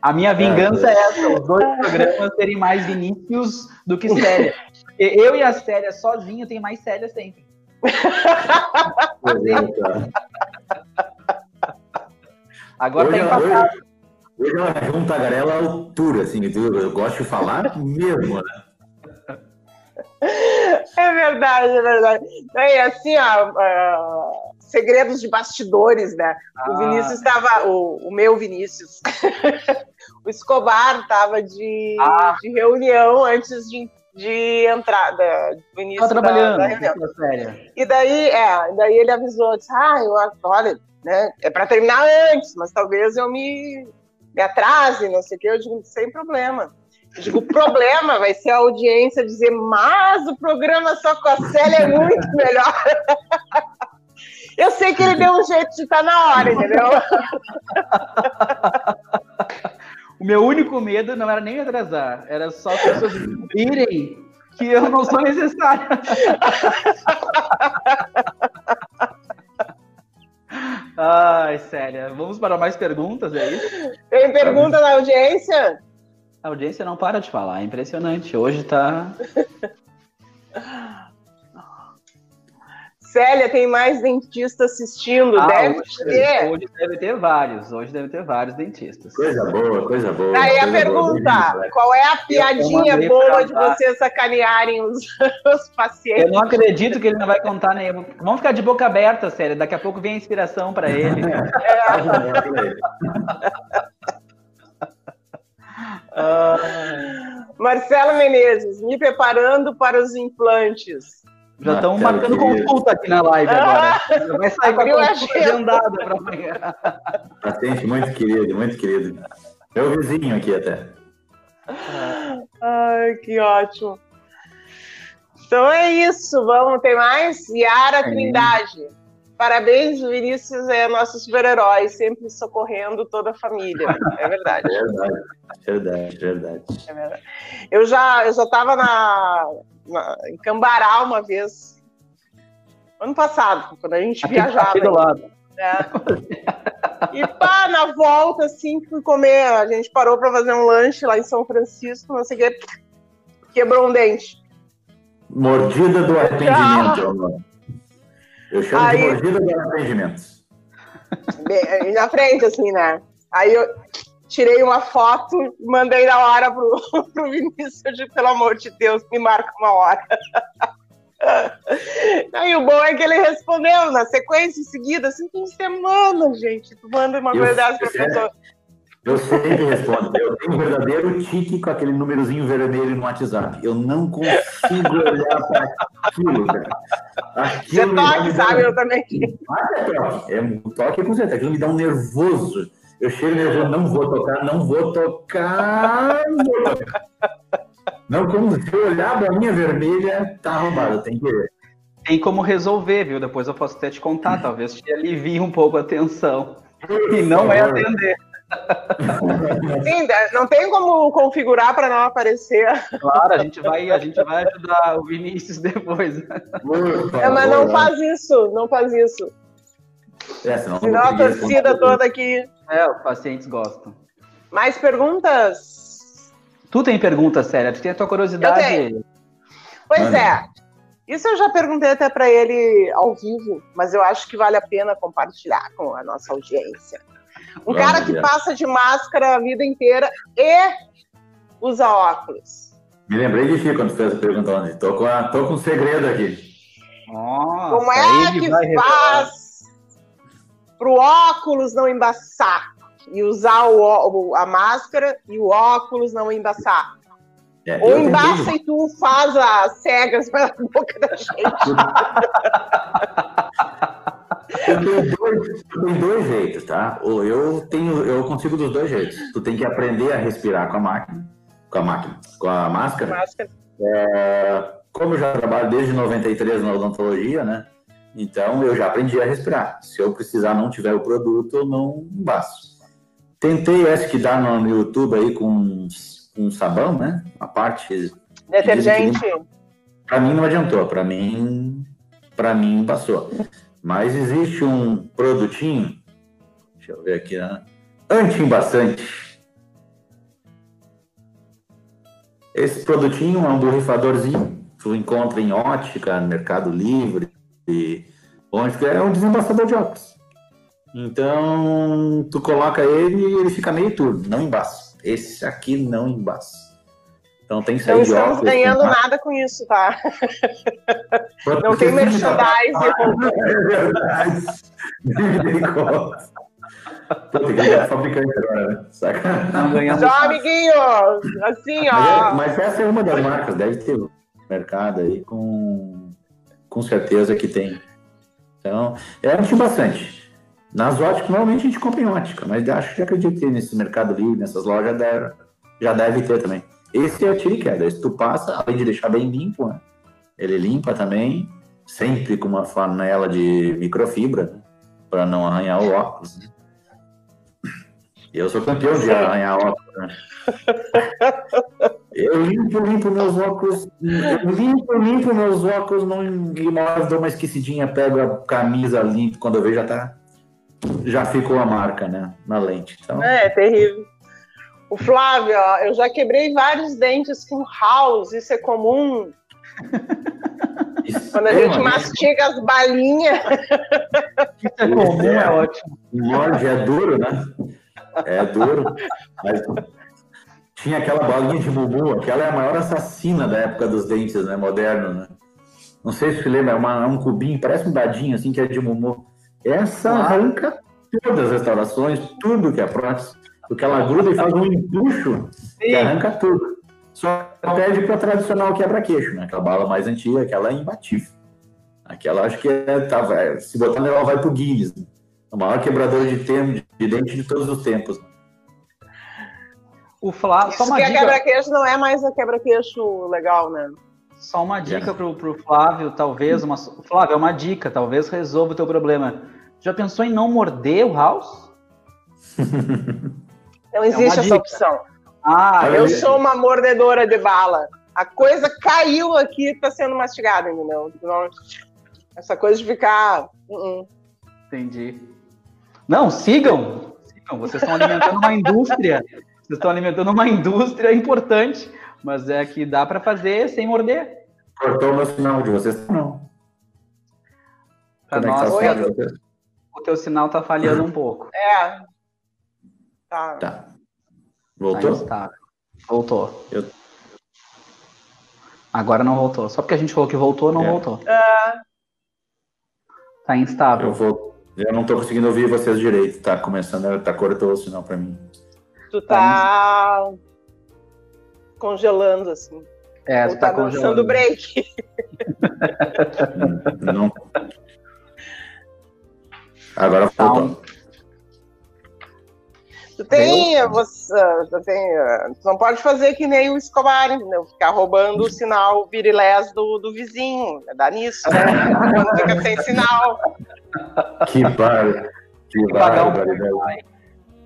A minha vingança é, é essa, os dois programas terem mais Vinícius do que Célia. Eu e a Célia sozinho tem mais Célia sempre. Agora hoje, tem empatado. Hoje, hoje ela junta a garela à altura, assim, eu gosto de falar mesmo, né? É verdade, é verdade. E assim, ó, uh, segredos de bastidores, né? Ah. O Vinícius estava, o, o, meu Vinícius, o Escobar estava de, ah. de reunião antes de, de entrada, do início da, trabalhando, da reunião. E daí, é, daí ele avisou, disse, ah, eu, olha, né, é para terminar antes, mas talvez eu me, me atrase, não sei o que, eu digo, sem problema. Eu digo, o problema vai ser a audiência dizer, mas o programa só com a Célia é muito melhor. Eu sei que ele deu um jeito de estar na hora, entendeu? O meu único medo não era nem atrasar, era só as pessoas virem que eu não sou necessário. Ai, Célia, vamos para mais perguntas, é isso? Tem pergunta da audiência? A audiência não para de falar, é impressionante. Hoje tá. Célia, tem mais dentista assistindo, ah, deve hoje, ter. Hoje deve ter vários, hoje deve ter vários dentistas. Coisa boa, coisa boa. Aí a pergunta, boa, qual é a piadinha boa de vocês sacanearem os, os, pacientes? Eu não acredito que ele não vai contar nenhuma. Vamos ficar de boca aberta, Célia, daqui a pouco vem a inspiração para ele. É. ah. Marcelo Menezes, me preparando para os implantes. Já estão marcando consulta aqui na live agora. Vai sair com a consulta agendada para amanhã. Paciente muito querido, muito querido. Meu vizinho aqui até. Ai, que ótimo. Então é isso, vamos, tem mais? Yara Trindade. Parabéns, Vinícius é nosso super-herói, sempre socorrendo toda a família. É verdade. É verdade, verdade, verdade. É verdade. Eu já eu já estava na, na, em Cambará uma vez, ano passado, quando a gente Aqui viajava. Aqui do lado. É. E pá, na volta, assim, fui comer. A gente parou para fazer um lanche lá em São Francisco, não sei o que, quebrou um dente. Mordida do arrependimento. Eu chamo Aí, de mordida do arrependimento. Bem, na frente, assim, né? Aí eu tirei uma foto mandei na hora pro, pro Vinícius, de, pelo amor de Deus, me marca uma hora. Aí o bom é que ele respondeu na sequência em seguida, assim, tem semana, gente. Tu manda uma coisa dessa pra pessoa. Eu sempre respondo. Eu tenho um verdadeiro tique com aquele númerozinho vermelho no WhatsApp. Eu não consigo olhar para aquilo, cara. Aquilo Você toque, sabe? Eu também. Ah, é toque. É um toque com certeza. Aquilo me dá um nervoso. Eu chego nervoso, não vou tocar, não vou tocar. Não vou tocar. Não, como se eu olhar a bolinha vermelha, tá arrombado, tem que ver. Tem como resolver, viu? Depois eu posso até te contar, talvez te alivie um pouco a tensão. E não é atender. Sim, não tem como configurar para não aparecer. Claro, a gente vai, a gente vai ajudar o Vinícius depois. É, mas não faz isso, não faz isso. É, senão, senão a torcida toda aqui. É, os pacientes gostam. Mais perguntas? Tu tem pergunta séria, tu tem a tua curiosidade. Pois Mano. é. Isso eu já perguntei até para ele ao vivo, mas eu acho que vale a pena compartilhar com a nossa audiência. Um Vamos cara que ver. passa de máscara a vida inteira e usa óculos. Me lembrei de ti quando fez a pergunta. Tô com, a, tô com um segredo aqui. Nossa, Como é que faz para o óculos não embaçar? E usar o, a máscara e o óculos não embaçar? É, Ou embaça e tu faz as cegas pela boca da gente. Tem dois, jeitos, tá? Ou eu tenho, eu consigo dos dois jeitos. Tu tem que aprender a respirar com a máquina, com a máquina, com a máscara. máscara. É, como eu já trabalho desde 93 na odontologia, né? Então eu já aprendi a respirar. Se eu precisar não tiver o produto, eu não basto. Tentei essa que dá no YouTube aí com um sabão, né? A parte detergente. Para mim não adiantou, para mim para mim passou. Mas existe um produtinho, deixa eu ver aqui, né? anti-embaçante. Esse produtinho é um borrifadorzinho, tu encontra em ótica, no Mercado Livre, e onde é um desembaçador de óculos. Então, tu coloca ele e ele fica meio turbo, não embaça. Esse aqui não embaça. Então tem que sair não de óculos. Não estamos ganhando nada com isso, tá? não tem merchandising. É verdade. Fabricante agora, né? Saca? Só, amiguinho! Assim, ó. Mas, mas, essa é uma das marcas, deve ter mercado aí com, com certeza que tem. Então, é antigo bastante. Nas óticas, normalmente a gente compra em ótica, mas acho que acredito que nesse mercado livre, nessas lojas, já deve ter também. Esse é o tiro e queda. Esse tu passa, além de deixar bem limpo, né? ele limpa também, sempre com uma flanela de microfibra, né? para não arranhar o óculos. Né? Eu sou campeão de arranhar óculos. Né? Eu limpo, limpo meus óculos, eu limpo, limpo meus óculos, não, e dou uma esquecidinha, pego a camisa limpa, quando eu vejo já tá já ficou a marca, né, na lente. Então... É, terrível. O Flávio, ó, eu já quebrei vários dentes com house, isso é comum. Isso Quando a é, gente mastiga as balinhas. Isso é comum, é, é ótimo. Morde, é duro, né? É duro. Mas tinha aquela balinha de bubu, aquela é a maior assassina da época dos dentes, né? Moderno, né? Não sei se você lembra, é, uma, é um cubinho, parece um dadinho assim, que é de mumu. Essa arranca todas as restaurações, tudo que é prótese, porque ela gruda e faz um empuxo que arranca tudo. Só pede para tradicional quebra-queixo, né? Aquela bala mais antiga, aquela é imbatível. Aquela acho que é, tá, é, se botar ela vai pro Guinness. Né? O maior quebrador de, tempo, de dente de todos os tempos. O Flávio, só uma dica. quebra-queixo não é mais a quebra-queixo legal, né? Só uma dica é. pro, pro Flávio, talvez, uma, Flávio, é uma dica, talvez resolva o teu problema. Já pensou em não morder o House? Não existe é essa opção. Ah, eu sou uma mordedora de bala. A coisa caiu aqui e tá sendo mastigada, entendeu? Não, essa coisa de ficar. Uh -uh. Entendi. Não, sigam. Sigam. Vocês estão alimentando uma indústria. Vocês estão alimentando uma indústria importante. Mas é que dá para fazer sem morder. Cortou o meu sinal de vocês? Não. Para é nós, tá o teu sinal tá falhando um pouco. É. Tá. tá. Voltou? Tá Voltou. Eu... Agora não voltou. Só porque a gente falou que voltou, não é. voltou. É. Tá instável. Eu, vou... eu não tô conseguindo ouvir vocês direito. Tá começando, tá cortou o sinal para mim. Tu tá... tá congelando, assim. É, Ou tá, tá dançando break. Não. Agora faltou. Tu tem, você, tu tem, tu não pode fazer que nem o Escobar, entendeu? Ficar roubando o sinal virilés do, do vizinho, dá nisso, né? Quando fica sem sinal. Que bar, que barbaridade.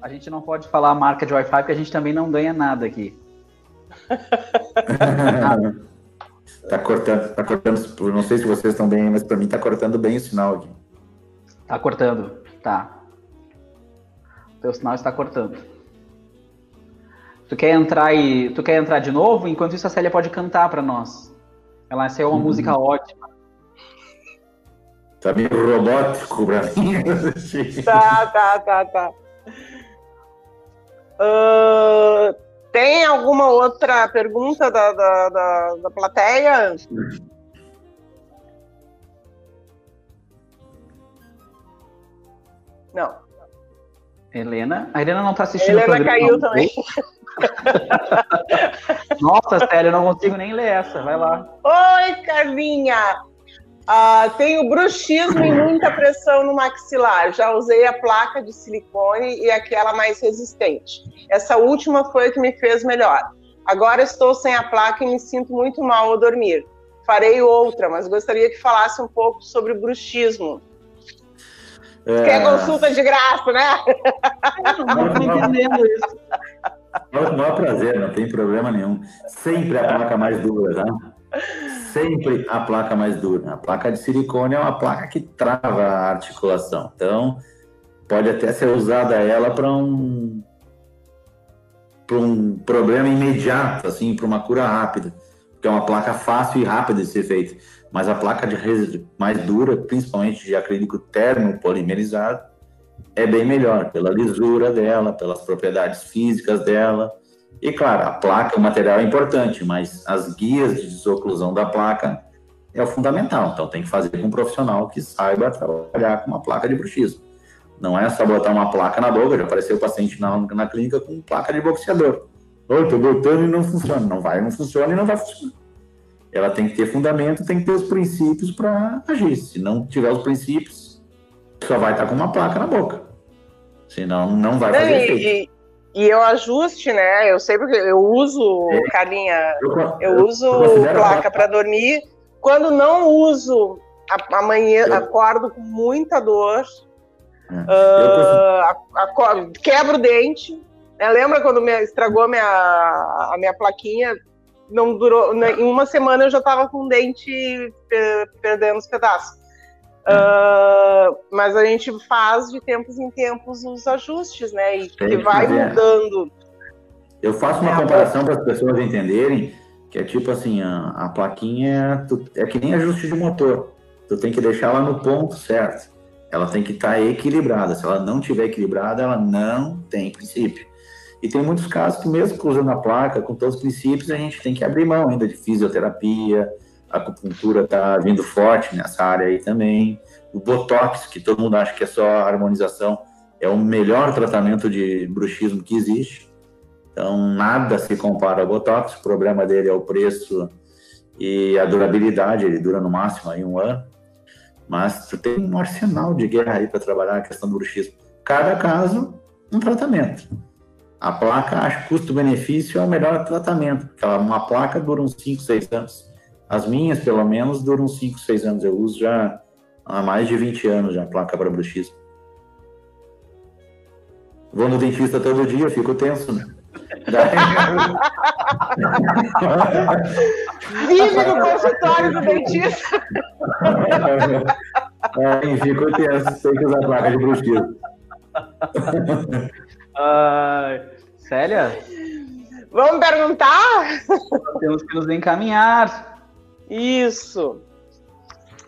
A gente não pode falar a marca de Wi-Fi porque a gente também não ganha nada aqui. tá cortando, tá cortando. Não sei se vocês estão bem, mas para mim tá cortando bem o sinal aqui. Tá cortando, tá. O teu sinal está cortando. Tu quer entrar e tu quer entrar de novo? Enquanto isso a Célia pode cantar para nós. Ela é uma uhum. música ótima. Tá meio robótico pra mim. tá, tá, tá, tá. Uh, tem alguma outra pergunta da, da, da, da plateia? Não. Helena. A Helena não está assistindo Helena o programa. caiu também. Nossa, sério, eu não consigo nem ler essa. Vai lá. Oi, Carlinha. Uh, tenho bruxismo e muita pressão no maxilar. Já usei a placa de silicone e aquela mais resistente. Essa última foi a que me fez melhor. Agora estou sem a placa e me sinto muito mal ao dormir. Farei outra, mas gostaria que falasse um pouco sobre bruxismo. É... Quer consulta de graça, né? Não estou entendendo isso. O maior prazer, não tem problema nenhum. Sempre a placa mais dura, tá? Sempre a placa mais dura. A placa de silicone é uma placa que trava a articulação. Então, pode até ser usada ela para um para um problema imediato, assim, para uma cura rápida, porque é uma placa fácil e rápida de ser feita mas a placa de mais dura, principalmente de acrílico termopolimerizado, é bem melhor pela lisura dela, pelas propriedades físicas dela. E claro, a placa, o material é importante, mas as guias de desoclusão da placa é o fundamental. Então tem que fazer com um profissional que saiba trabalhar com uma placa de bruxismo. Não é só botar uma placa na boca, já apareceu o paciente na, na clínica com placa de boxeador. Oi, tô botando e não funciona. Não vai, não funciona e não vai funcionar ela tem que ter fundamento, tem que ter os princípios para agir. Se não tiver os princípios, só vai estar com uma placa na boca. Senão, não vai fazer efeito. E, eu ajuste, né? Eu sei porque eu uso, é. carinha, eu, eu, uso placa para dormir. Quando não uso, amanhã eu, acordo com muita dor. Uh, acordo, quebro o dente. Né? Lembra quando me estragou a minha, a minha plaquinha? não durou. Né, em uma semana eu já estava com o dente perdendo os pedaços. Uh, mas a gente faz de tempos em tempos os ajustes, né? E que vai mudando. Eu faço uma é, comparação para as pessoas entenderem que é tipo assim, a, a plaquinha é, é que nem ajuste de motor. Tu tem que deixar ela no ponto certo. Ela tem que estar tá equilibrada. Se ela não estiver equilibrada, ela não tem princípio. E tem muitos casos que, mesmo cruzando a placa, com todos os princípios, a gente tem que abrir mão ainda de fisioterapia, a acupuntura está vindo forte nessa área aí também. O Botox, que todo mundo acha que é só harmonização, é o melhor tratamento de bruxismo que existe. Então, nada se compara ao Botox. O problema dele é o preço e a durabilidade. Ele dura no máximo aí um ano. Mas tu tem um arsenal de guerra aí para trabalhar a questão do bruxismo. Cada caso, um tratamento. A placa, acho custo-benefício é o melhor tratamento, porque uma placa dura uns 5, 6 anos. As minhas, pelo menos, duram 5, 6 anos. Eu uso já há mais de 20 anos já placa para bruxismo. Vou no dentista todo dia, fico tenso, né? Vive no consultório do dentista. É, fico tenso, tem que usar placa de bruxismo. Uh, Célia? Vamos perguntar? temos que nos encaminhar. Isso.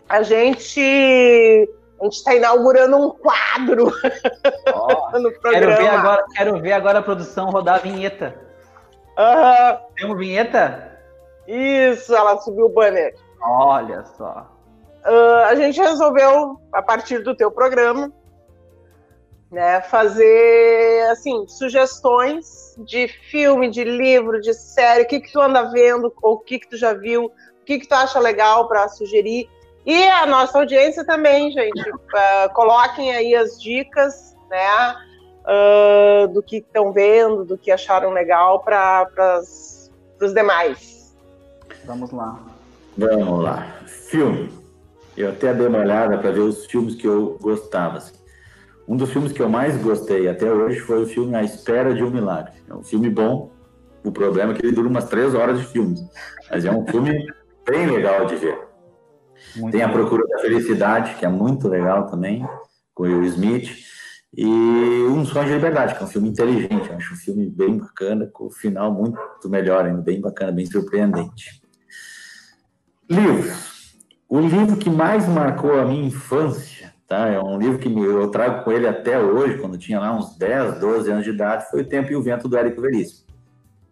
A gente a gente está inaugurando um quadro oh, no programa. Quero ver, agora, quero ver agora a produção rodar a vinheta. Uhum. Temos vinheta? Isso, ela subiu o banner. Olha só. Uh, a gente resolveu, a partir do teu programa, né? Fazer assim sugestões de filme, de livro, de série, o que que tu anda vendo, ou o que que tu já viu, que que tu acha legal para sugerir. E a nossa audiência também, gente, uh, coloquem aí as dicas, né? uh, do que estão vendo, do que acharam legal para os demais. Vamos lá. Vamos lá. Filme. Eu até dei uma olhada para ver os filmes que eu gostava. Assim. Um dos filmes que eu mais gostei até hoje foi o filme A Espera de um Milagre. É um filme bom. O problema é que ele dura umas três horas de filme. Mas é um filme bem legal de ver. Muito Tem A Procura da Felicidade, que é muito legal também, com o Will Smith. E Um Sonho de Liberdade, que é um filme inteligente. Eu acho um filme bem bacana, com o final muito melhor, ainda bem bacana, bem surpreendente. Livros. O livro que mais marcou a minha infância, tá? É um livro que eu trago com ele até hoje, quando tinha lá uns 10, 12 anos de idade, foi O Tempo e o Vento do Érico Veríssimo.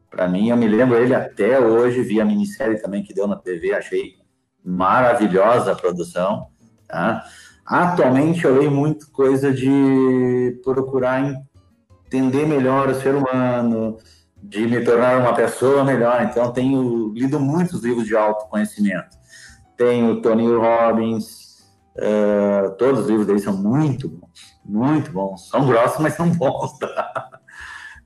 Para mim, eu me lembro ele até hoje, vi a minissérie também que deu na TV, achei maravilhosa a produção, tá? Atualmente eu leio muito coisa de procurar entender melhor o ser humano, de me tornar uma pessoa melhor. Então, tenho lido muitos livros de autoconhecimento tem o Tony Robbins, uh, todos os livros dele são muito bons, muito bons. São grossos, mas são bons. Tá?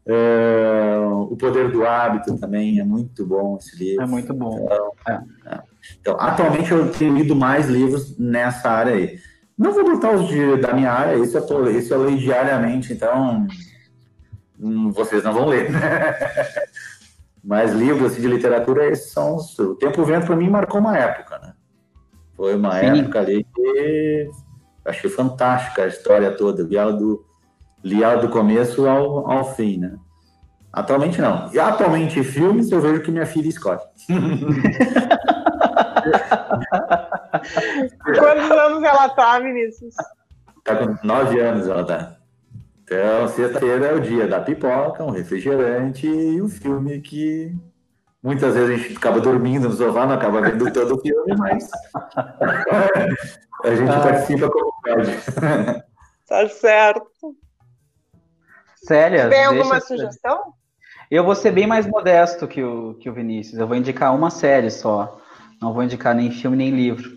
Uh, o Poder do Hábito também é muito bom esse livro. É muito bom. Então, é. É. então, atualmente eu tenho lido mais livros nessa área aí. Não vou botar os de, da minha área, isso eu, tô, isso eu leio diariamente, então hum, vocês não vão ler, né? Mas livros assim, de literatura, esses são os. O Tempo Vento, para mim, marcou uma época, né? Foi uma Sim. época ali que achei fantástica a história toda. Ela do, li ela do começo ao, ao fim, né? Atualmente não. E atualmente filmes eu vejo que minha filha escolhe. Quantos anos ela tá, Vinícius? Tá com nove anos ela tá. Então, sexta-feira é o dia da pipoca, um refrigerante e o um filme que Muitas vezes a gente acaba dormindo no sofá, não acaba vendo todo o filme, mas a gente ah. participa como pode. Tá certo. Célia, Tem alguma sugestão? Eu vou ser bem mais modesto que o, que o Vinícius. Eu vou indicar uma série só. Não vou indicar nem filme nem livro.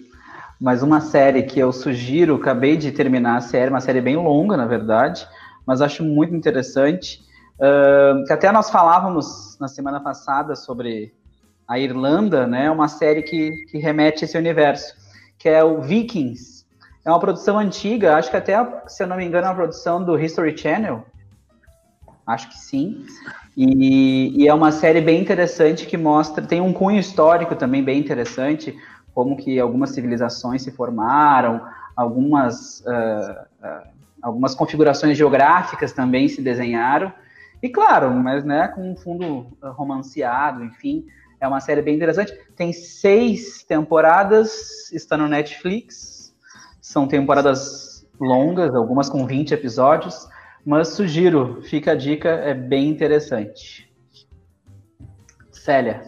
Mas uma série que eu sugiro, acabei de terminar a série, uma série bem longa, na verdade, mas acho muito interessante. Uh, que até nós falávamos na semana passada sobre a Irlanda, né? Uma série que, que remete a esse universo, que é o Vikings. É uma produção antiga, acho que até, se eu não me engano, é uma produção do History Channel. Acho que sim. E, e é uma série bem interessante que mostra, tem um cunho histórico também bem interessante, como que algumas civilizações se formaram, algumas, uh, uh, algumas configurações geográficas também se desenharam. E claro, mas né, com um fundo romanceado, enfim, é uma série bem interessante. Tem seis temporadas, está no Netflix. São temporadas longas, algumas com 20 episódios, mas sugiro, fica a dica, é bem interessante. Célia.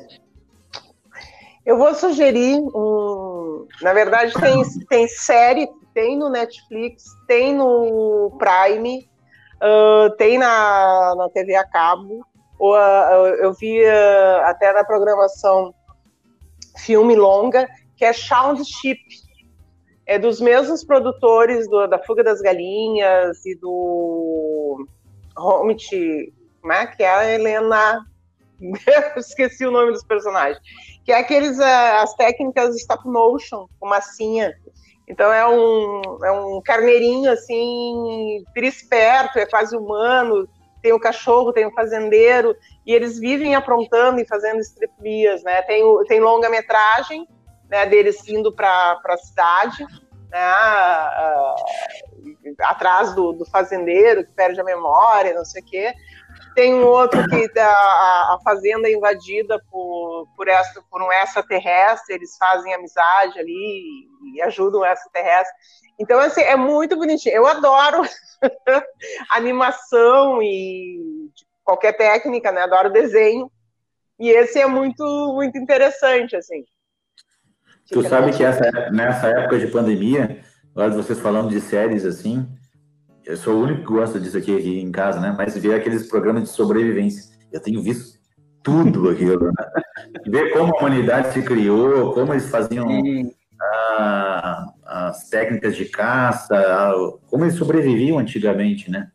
Eu vou sugerir um. Na verdade, tem, tem série, tem no Netflix, tem no Prime, Uh, tem na, na TV a cabo. Ou, uh, eu vi uh, até na programação filme longa, que é Ship É dos mesmos produtores do, da Fuga das Galinhas e do Homit. Como é que é a Helena? Esqueci o nome dos personagens. Que é aqueles, as técnicas stop motion, com massinha. Então é um, é um carneirinho assim, esperto, é quase humano, tem o cachorro, tem o fazendeiro, e eles vivem aprontando e fazendo estriplias, né? Tem, tem longa-metragem né, deles indo para a cidade, né, uh, atrás do, do, fazendeiro que perde a memória, não sei o quê. Tem um outro que a, a fazenda é invadida por, por, essa, por um extraterrestre, eles fazem amizade ali e ajudam o extraterrestre. Então, assim, é muito bonitinho. Eu adoro animação e qualquer técnica, né? Adoro desenho. E esse é muito, muito interessante, assim. Tu sabe que essa, nessa época de pandemia, agora vocês falando de séries assim, eu sou o único que gosta disso aqui, aqui em casa, né? Mas ver aqueles programas de sobrevivência. Eu tenho visto tudo aquilo, né? ver como a humanidade se criou, como eles faziam a, as técnicas de caça, a, como eles sobreviviam antigamente, né?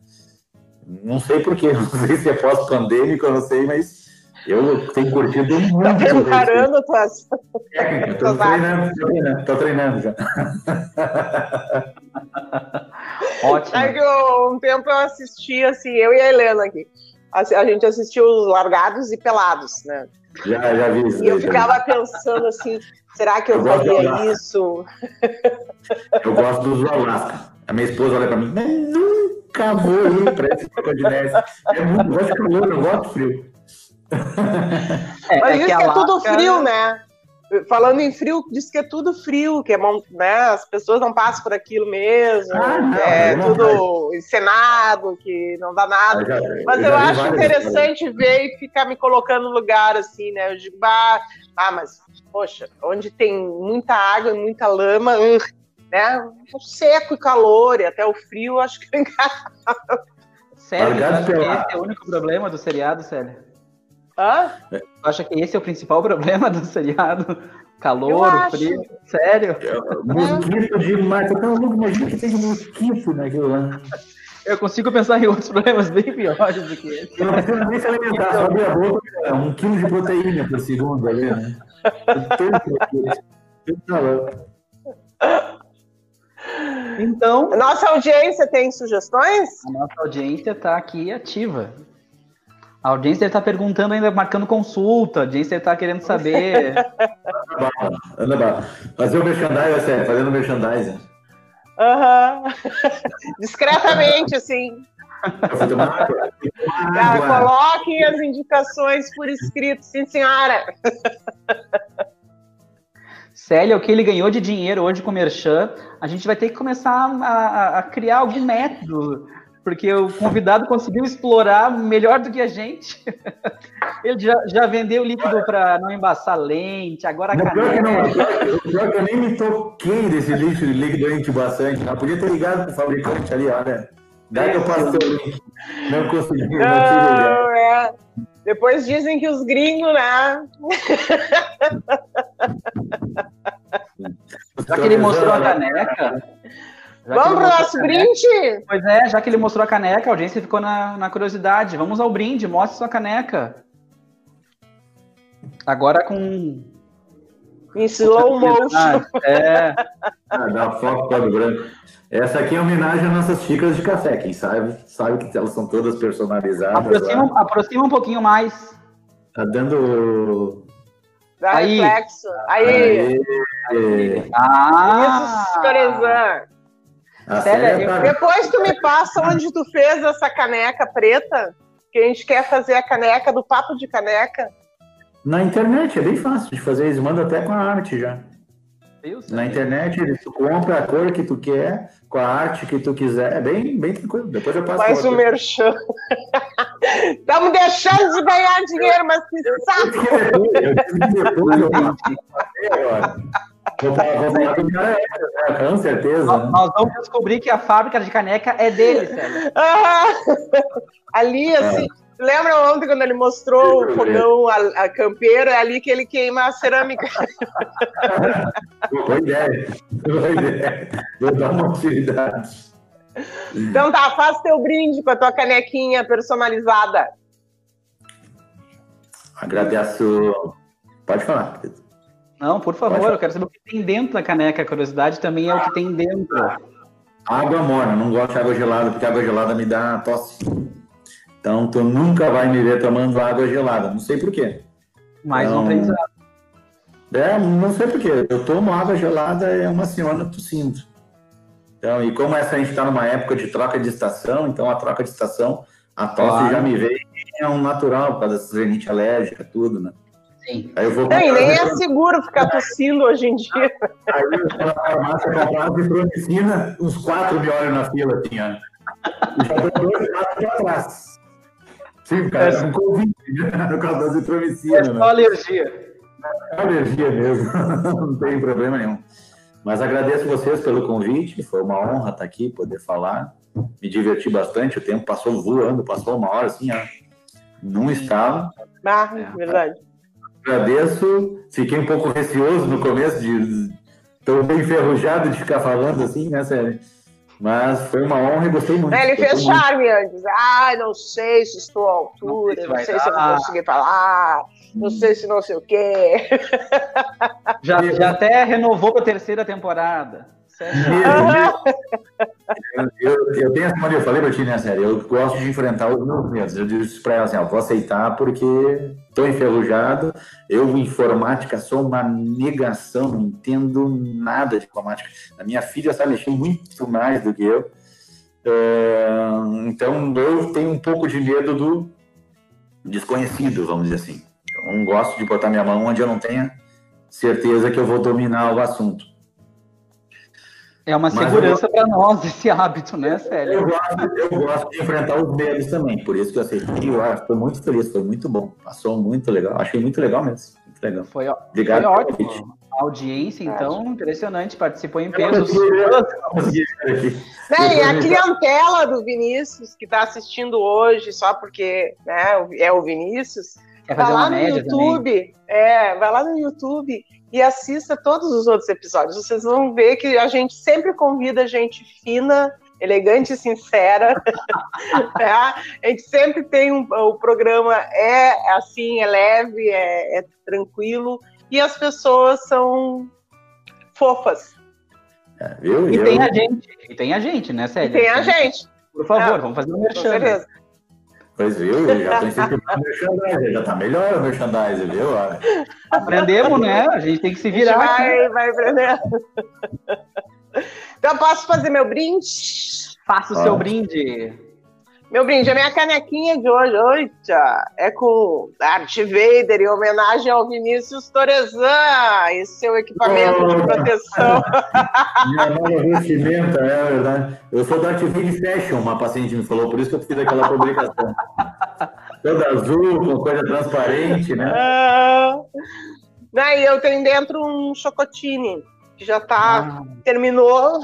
Não sei porquê, não sei se é pós-pandêmico, eu não sei, mas eu tenho curtido Tá muito. preparando tuas. técnica, tô treinando, tô treinando, tô treinando já. Ótimo. É que eu- um tempo eu assisti, assim, eu e a Helena aqui. A, a gente assistiu os Largados e Pelados, né? Já, já vi isso. E eu ficava pensando assim, será que eu Eu faria isso? vi. Eu gosto dos Alasca. A minha esposa olha pra mim, nunca vou ir pra esse de Neve. É muito, eu gosto de calor, eu gosto de frio. É, Mas é diz que que, é tudo frio, né? Falando em frio, diz que é tudo frio, que é bom, né? As pessoas não passam por aquilo mesmo, Ah, não, é eu não tudo encenado, que não dá nada. Eu já- Mas eu vi acho interessante ver e ficar me colocando no lugar assim, né? Eu digo, bah, ah, mas, poxa, onde tem muita água e muita lama, uh, né? O seco e calor e até o frio, acho que Sério, Largados tu acha que esse é o único problema do seriado, Célia? Hã? Tu acha que esse é o principal problema do seriado? Eu Calor, frio? Sério? Mosquito de mata, louco, imagina que tem mosquito naquilo lá. Eu consigo pensar em outros problemas bem piores do que esse. Eu não precisa nem se alimentar, só abrir a boca, é um quilo de proteína por segundo ali, né? Então, Nossa audiência tem sugestões? a nossa audiência está aqui ativa. A audiência está perguntando ainda, marcando consulta. A audiência está querendo saber. Anda bala, anda bala. Fazer o merchandising, sério, fazendo merchandising. Aham. Discretamente, assim. Ah, coloquem as indicações por escrito, sim, senhora. Célia, o que ele ganhou de dinheiro hoje com o Merchan, a gente vai ter que começar a- a criar algum método, porque o convidado conseguiu explorar melhor do que a gente. Ele já, já vendeu líquido para não embaçar lente, agora a Não, pior que não, pior que- eu nem me toquei desse lixo de líquido antibaçante. Eu podia ter ligado pro fabricante ali, olha. Daí que eu passo o link. Não consegui, não tive. Não, é. Depois dizem que os gringos, né? Já que ele mostrou a caneca. Já Vamos pro mostrou nosso brinde? Pois é, já que ele mostrou a caneca, a audiência ficou na, na curiosidade. Vamos ao brinde, mostre sua caneca. Agora com. Em slow motion. É, Ah, dá foco código branco. Essa aqui é homenagem às nossas xícaras de café. Quem sabe, sabe que elas são todas personalizadas. aproxima, lá. aproxima um pouquinho mais. Tá dando. Dá Aí. reflexo. Aí. Aê. Ah! Isso, Torezan. A Célia, Célia eu- tá- Depois tu me passa onde tu fez essa caneca preta, que a gente quer fazer a caneca do papo de caneca. Na internet, é bem fácil de fazer. Eles mandam até com a arte já. Na internet, eles tu compra a cor que tu quer, com a arte que tu quiser. É bem, bem tranquilo. Depois eu passo Mais um merchan. Estamos deixando de ganhar dinheiro, mas que saco! Eu tive que depois eu passei agora. Vou falar, vou falar com o cara, é, com certeza. Nós né? nós vamos descobrir que a fábrica de caneca é dele, Célia. Ah, ali, assim, lembra ontem quando ele mostrou o fogão, a, a campeira, é ali que ele queima a cerâmica. Boa ideia. Boa ideia. Vou dar uma utilidade. Então tá, faz teu brinde com a tua canequinha personalizada. Agradeço. Pode falar. Não, por favor, eu quero saber o que tem dentro da caneca. A curiosidade também é o que tem dentro. Água morna, não gosto de água gelada, porque água gelada me dá tosse. Então, tu nunca vai me ver tomando água gelada. Não sei por quê. Mais um Não. aprendizado. É, não sei por quê. Eu tomo água gelada, é uma senhora tossindo. Então, e como essa a gente está numa época de troca de estação, então a troca de estação, a tosse Claro. já me veio é um natural, por causa dessa rinite alérgica, tudo, né? Sim. Aí eu vou e nem é seguro ficar tossindo hoje em dia. Aí eu vou na farmácia comprar azitromicina, uns quatro me olham na fila, assim, ó. E já dou dois passos pra trás. Sim, cara, é um convite, né? Por causa da azitromicina, É só né? alergia. É alergia mesmo, não tem problema nenhum. Mas agradeço vocês pelo convite, foi uma honra estar aqui, poder falar. Me diverti bastante, o tempo passou voando, passou uma hora assim, ó. Num estalo. Ah, É. verdade. Agradeço, fiquei um pouco receoso no começo de. Estou bem enferrujado de ficar falando assim, né, Sérgio? Mas foi uma honra e gostei muito. Ele fez charme antes. Ah, não sei se estou à altura, não, não sei se eu vou conseguir falar, não sei se não sei o quê. Já, já até renovou para a terceira temporada. Eu, eu, eu, tenho essa maneira, eu falei pra ti, né, sério? Eu gosto de enfrentar os meus medos. Eu disse pra ela assim: ó, vou aceitar porque tô enferrujado. Eu, informática, sou uma negação, não entendo nada de informática. A minha filha sabe mexer muito mais do que eu. É, então, eu tenho um pouco de medo do desconhecido, vamos dizer assim. Eu não gosto de botar minha mão onde eu não tenha certeza que eu vou dominar o assunto. É uma segurança para nós esse hábito, né, Célio? Eu gosto, eu gosto de enfrentar os medos também, por isso que eu aceitei. Eu estou muito feliz, foi muito bom. Passou muito legal, achei muito legal mesmo. Muito legal. Foi, Obrigado foi ótimo. A audiência, então, impressionante, participou em peso. E a clientela do Vinícius, que está assistindo hoje, só porque né, é o Vinícius, vai lá no YouTube, é, vai lá no YouTube e assista todos os outros episódios. Vocês vão ver que a gente sempre convida gente fina, elegante e sincera. é, a gente sempre tem um, o programa é assim, é leve, é, é tranquilo e as pessoas são fofas. É, viu? E eu... tem a gente, e tem a gente, né, Célia? E tem a gente. Por favor, é. vamos fazer um merchan. Com certeza. Pois viu, já pensei que o merchandising, já tá melhor o merchandising, viu? Aprendemos, né? A gente tem que se virar. Vai, vai aprender. Então, posso fazer meu brinde? Faça o seu brinde. Meu brinde, a minha canequinha de hoje, oita, é com Darth Vader em homenagem ao Vinícius Torezan e seu equipamento oh. de proteção. Minha nova vestimenta, é verdade. Eu sou Darth Vader Fashion, uma paciente me falou, por isso que eu fiz aquela publicação. Toda azul, com coisa transparente, né? Ah. Aí eu tenho dentro um chocotine, que já tá, ah. terminou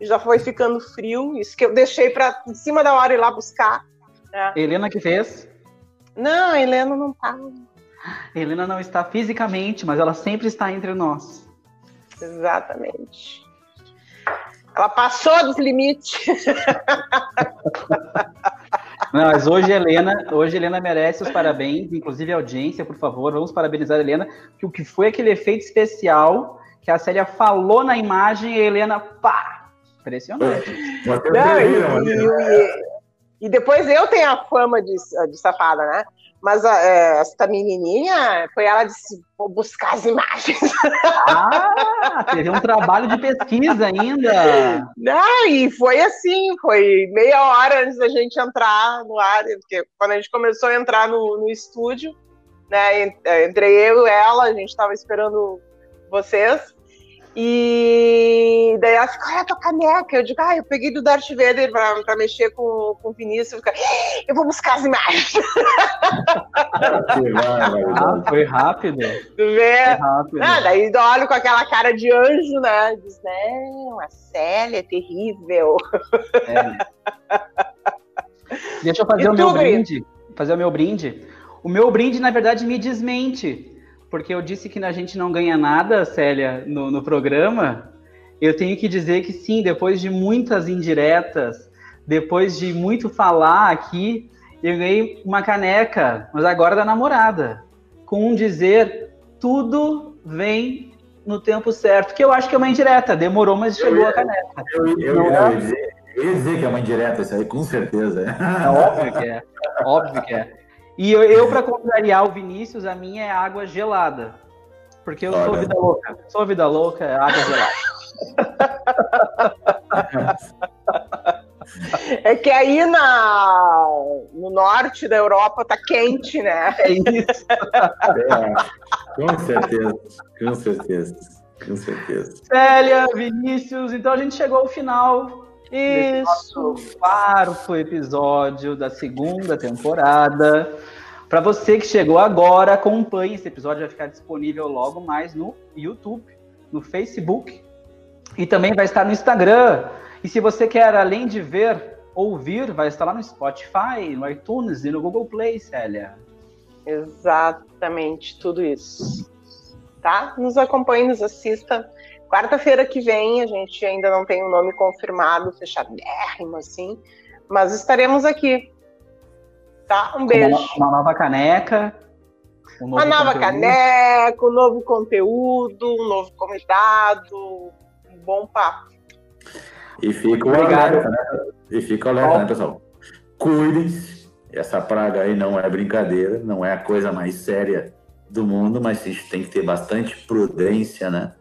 já foi ficando frio, isso que eu deixei para em cima da hora ir lá buscar. Né? Helena que fez? Não, Helena não tá. Helena não está fisicamente, mas ela sempre está entre nós. Exatamente. Ela passou dos limites. Não, mas hoje Helena, hoje Helena merece os parabéns, inclusive a audiência, por favor, vamos parabenizar a Helena, que o que foi aquele efeito especial que a Célia falou na imagem e a Helena, pá, Impressionante. Não, e, e, e, depois eu tenho a fama de, de safada, né? Mas é, essa menininha foi ela disse: vou buscar as imagens. Ah, teve um trabalho de pesquisa ainda. Não, e foi assim: foi meia hora antes da gente entrar no ar, porque quando a gente começou a entrar no, no estúdio, né? Entrei eu e ela, a gente estava esperando vocês. E daí ela fica, olha a tua caneca. Eu digo, ah, eu peguei do Darth Vader pra, pra mexer com, com o Vinícius. Eu, eu vou buscar as imagens. ah, foi rápido. Tu vê? Foi rápido. Ah, daí olho com aquela cara de anjo, né? Diz, não, a Célia é terrível. É. Deixa eu fazer e o meu brinde. Fazer o meu brinde. O meu brinde, na verdade, me desmente porque eu disse que a gente não ganha nada, Célia, no, no programa. Eu tenho que dizer que sim, depois de muitas indiretas, depois de muito falar aqui, eu ganhei uma caneca, mas agora da namorada, com um dizer tudo vem no tempo certo, que eu acho que é uma indireta, demorou, mas chegou ia, a caneca. Eu, eu, eu, ia dizer, eu, ia dizer, que é uma indireta isso aí, com certeza. É óbvio que é, óbvio que é. E eu, eu para contrariar o Vinícius, a minha é água gelada. Porque eu Olha. sou vida louca. Sou vida louca, é água gelada. É que aí na, no norte da Europa tá quente, né? É isso. É, com certeza, com certeza, com certeza. Célia, Vinícius, então a gente chegou ao final isso. Quarto episódio da segunda temporada. Para você que chegou agora, acompanhe. Esse episódio vai ficar disponível logo mais no YouTube, no Facebook e também vai estar no Instagram. E se você quer, além de ver, ouvir, vai estar lá no Spotify, no iTunes e no Google Play, Célia. Exatamente, tudo isso. Tá? Nos acompanhe, nos assista Quarta-feira que vem, a gente ainda não tem o um nome confirmado, fechadérrimo assim, mas estaremos aqui. Tá? Um beijo. Uma, uma nova caneca. Um uma nova conteúdo. caneca, um novo conteúdo, um novo convidado, um bom papo. E fica o alerta, né? E fica o alerta, né, pessoal? Cuidem-se. Essa praga aí não é brincadeira, não é a coisa mais séria do mundo, mas a gente tem que ter bastante prudência, né?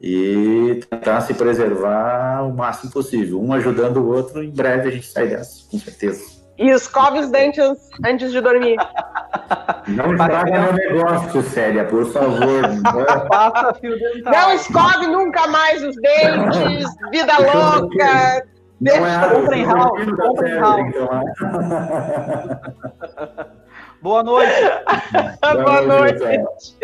E tentar se preservar o máximo possível, um ajudando o outro. Em breve a gente sai dessa, com certeza. E escove os dentes antes de dormir. Não estraga meu negócio, Célia, por favor. Passa fio dental. Não escove nunca mais os dentes, vida louca. Não é house, comprem house. Boa noite. Boa, Boa noite. noite.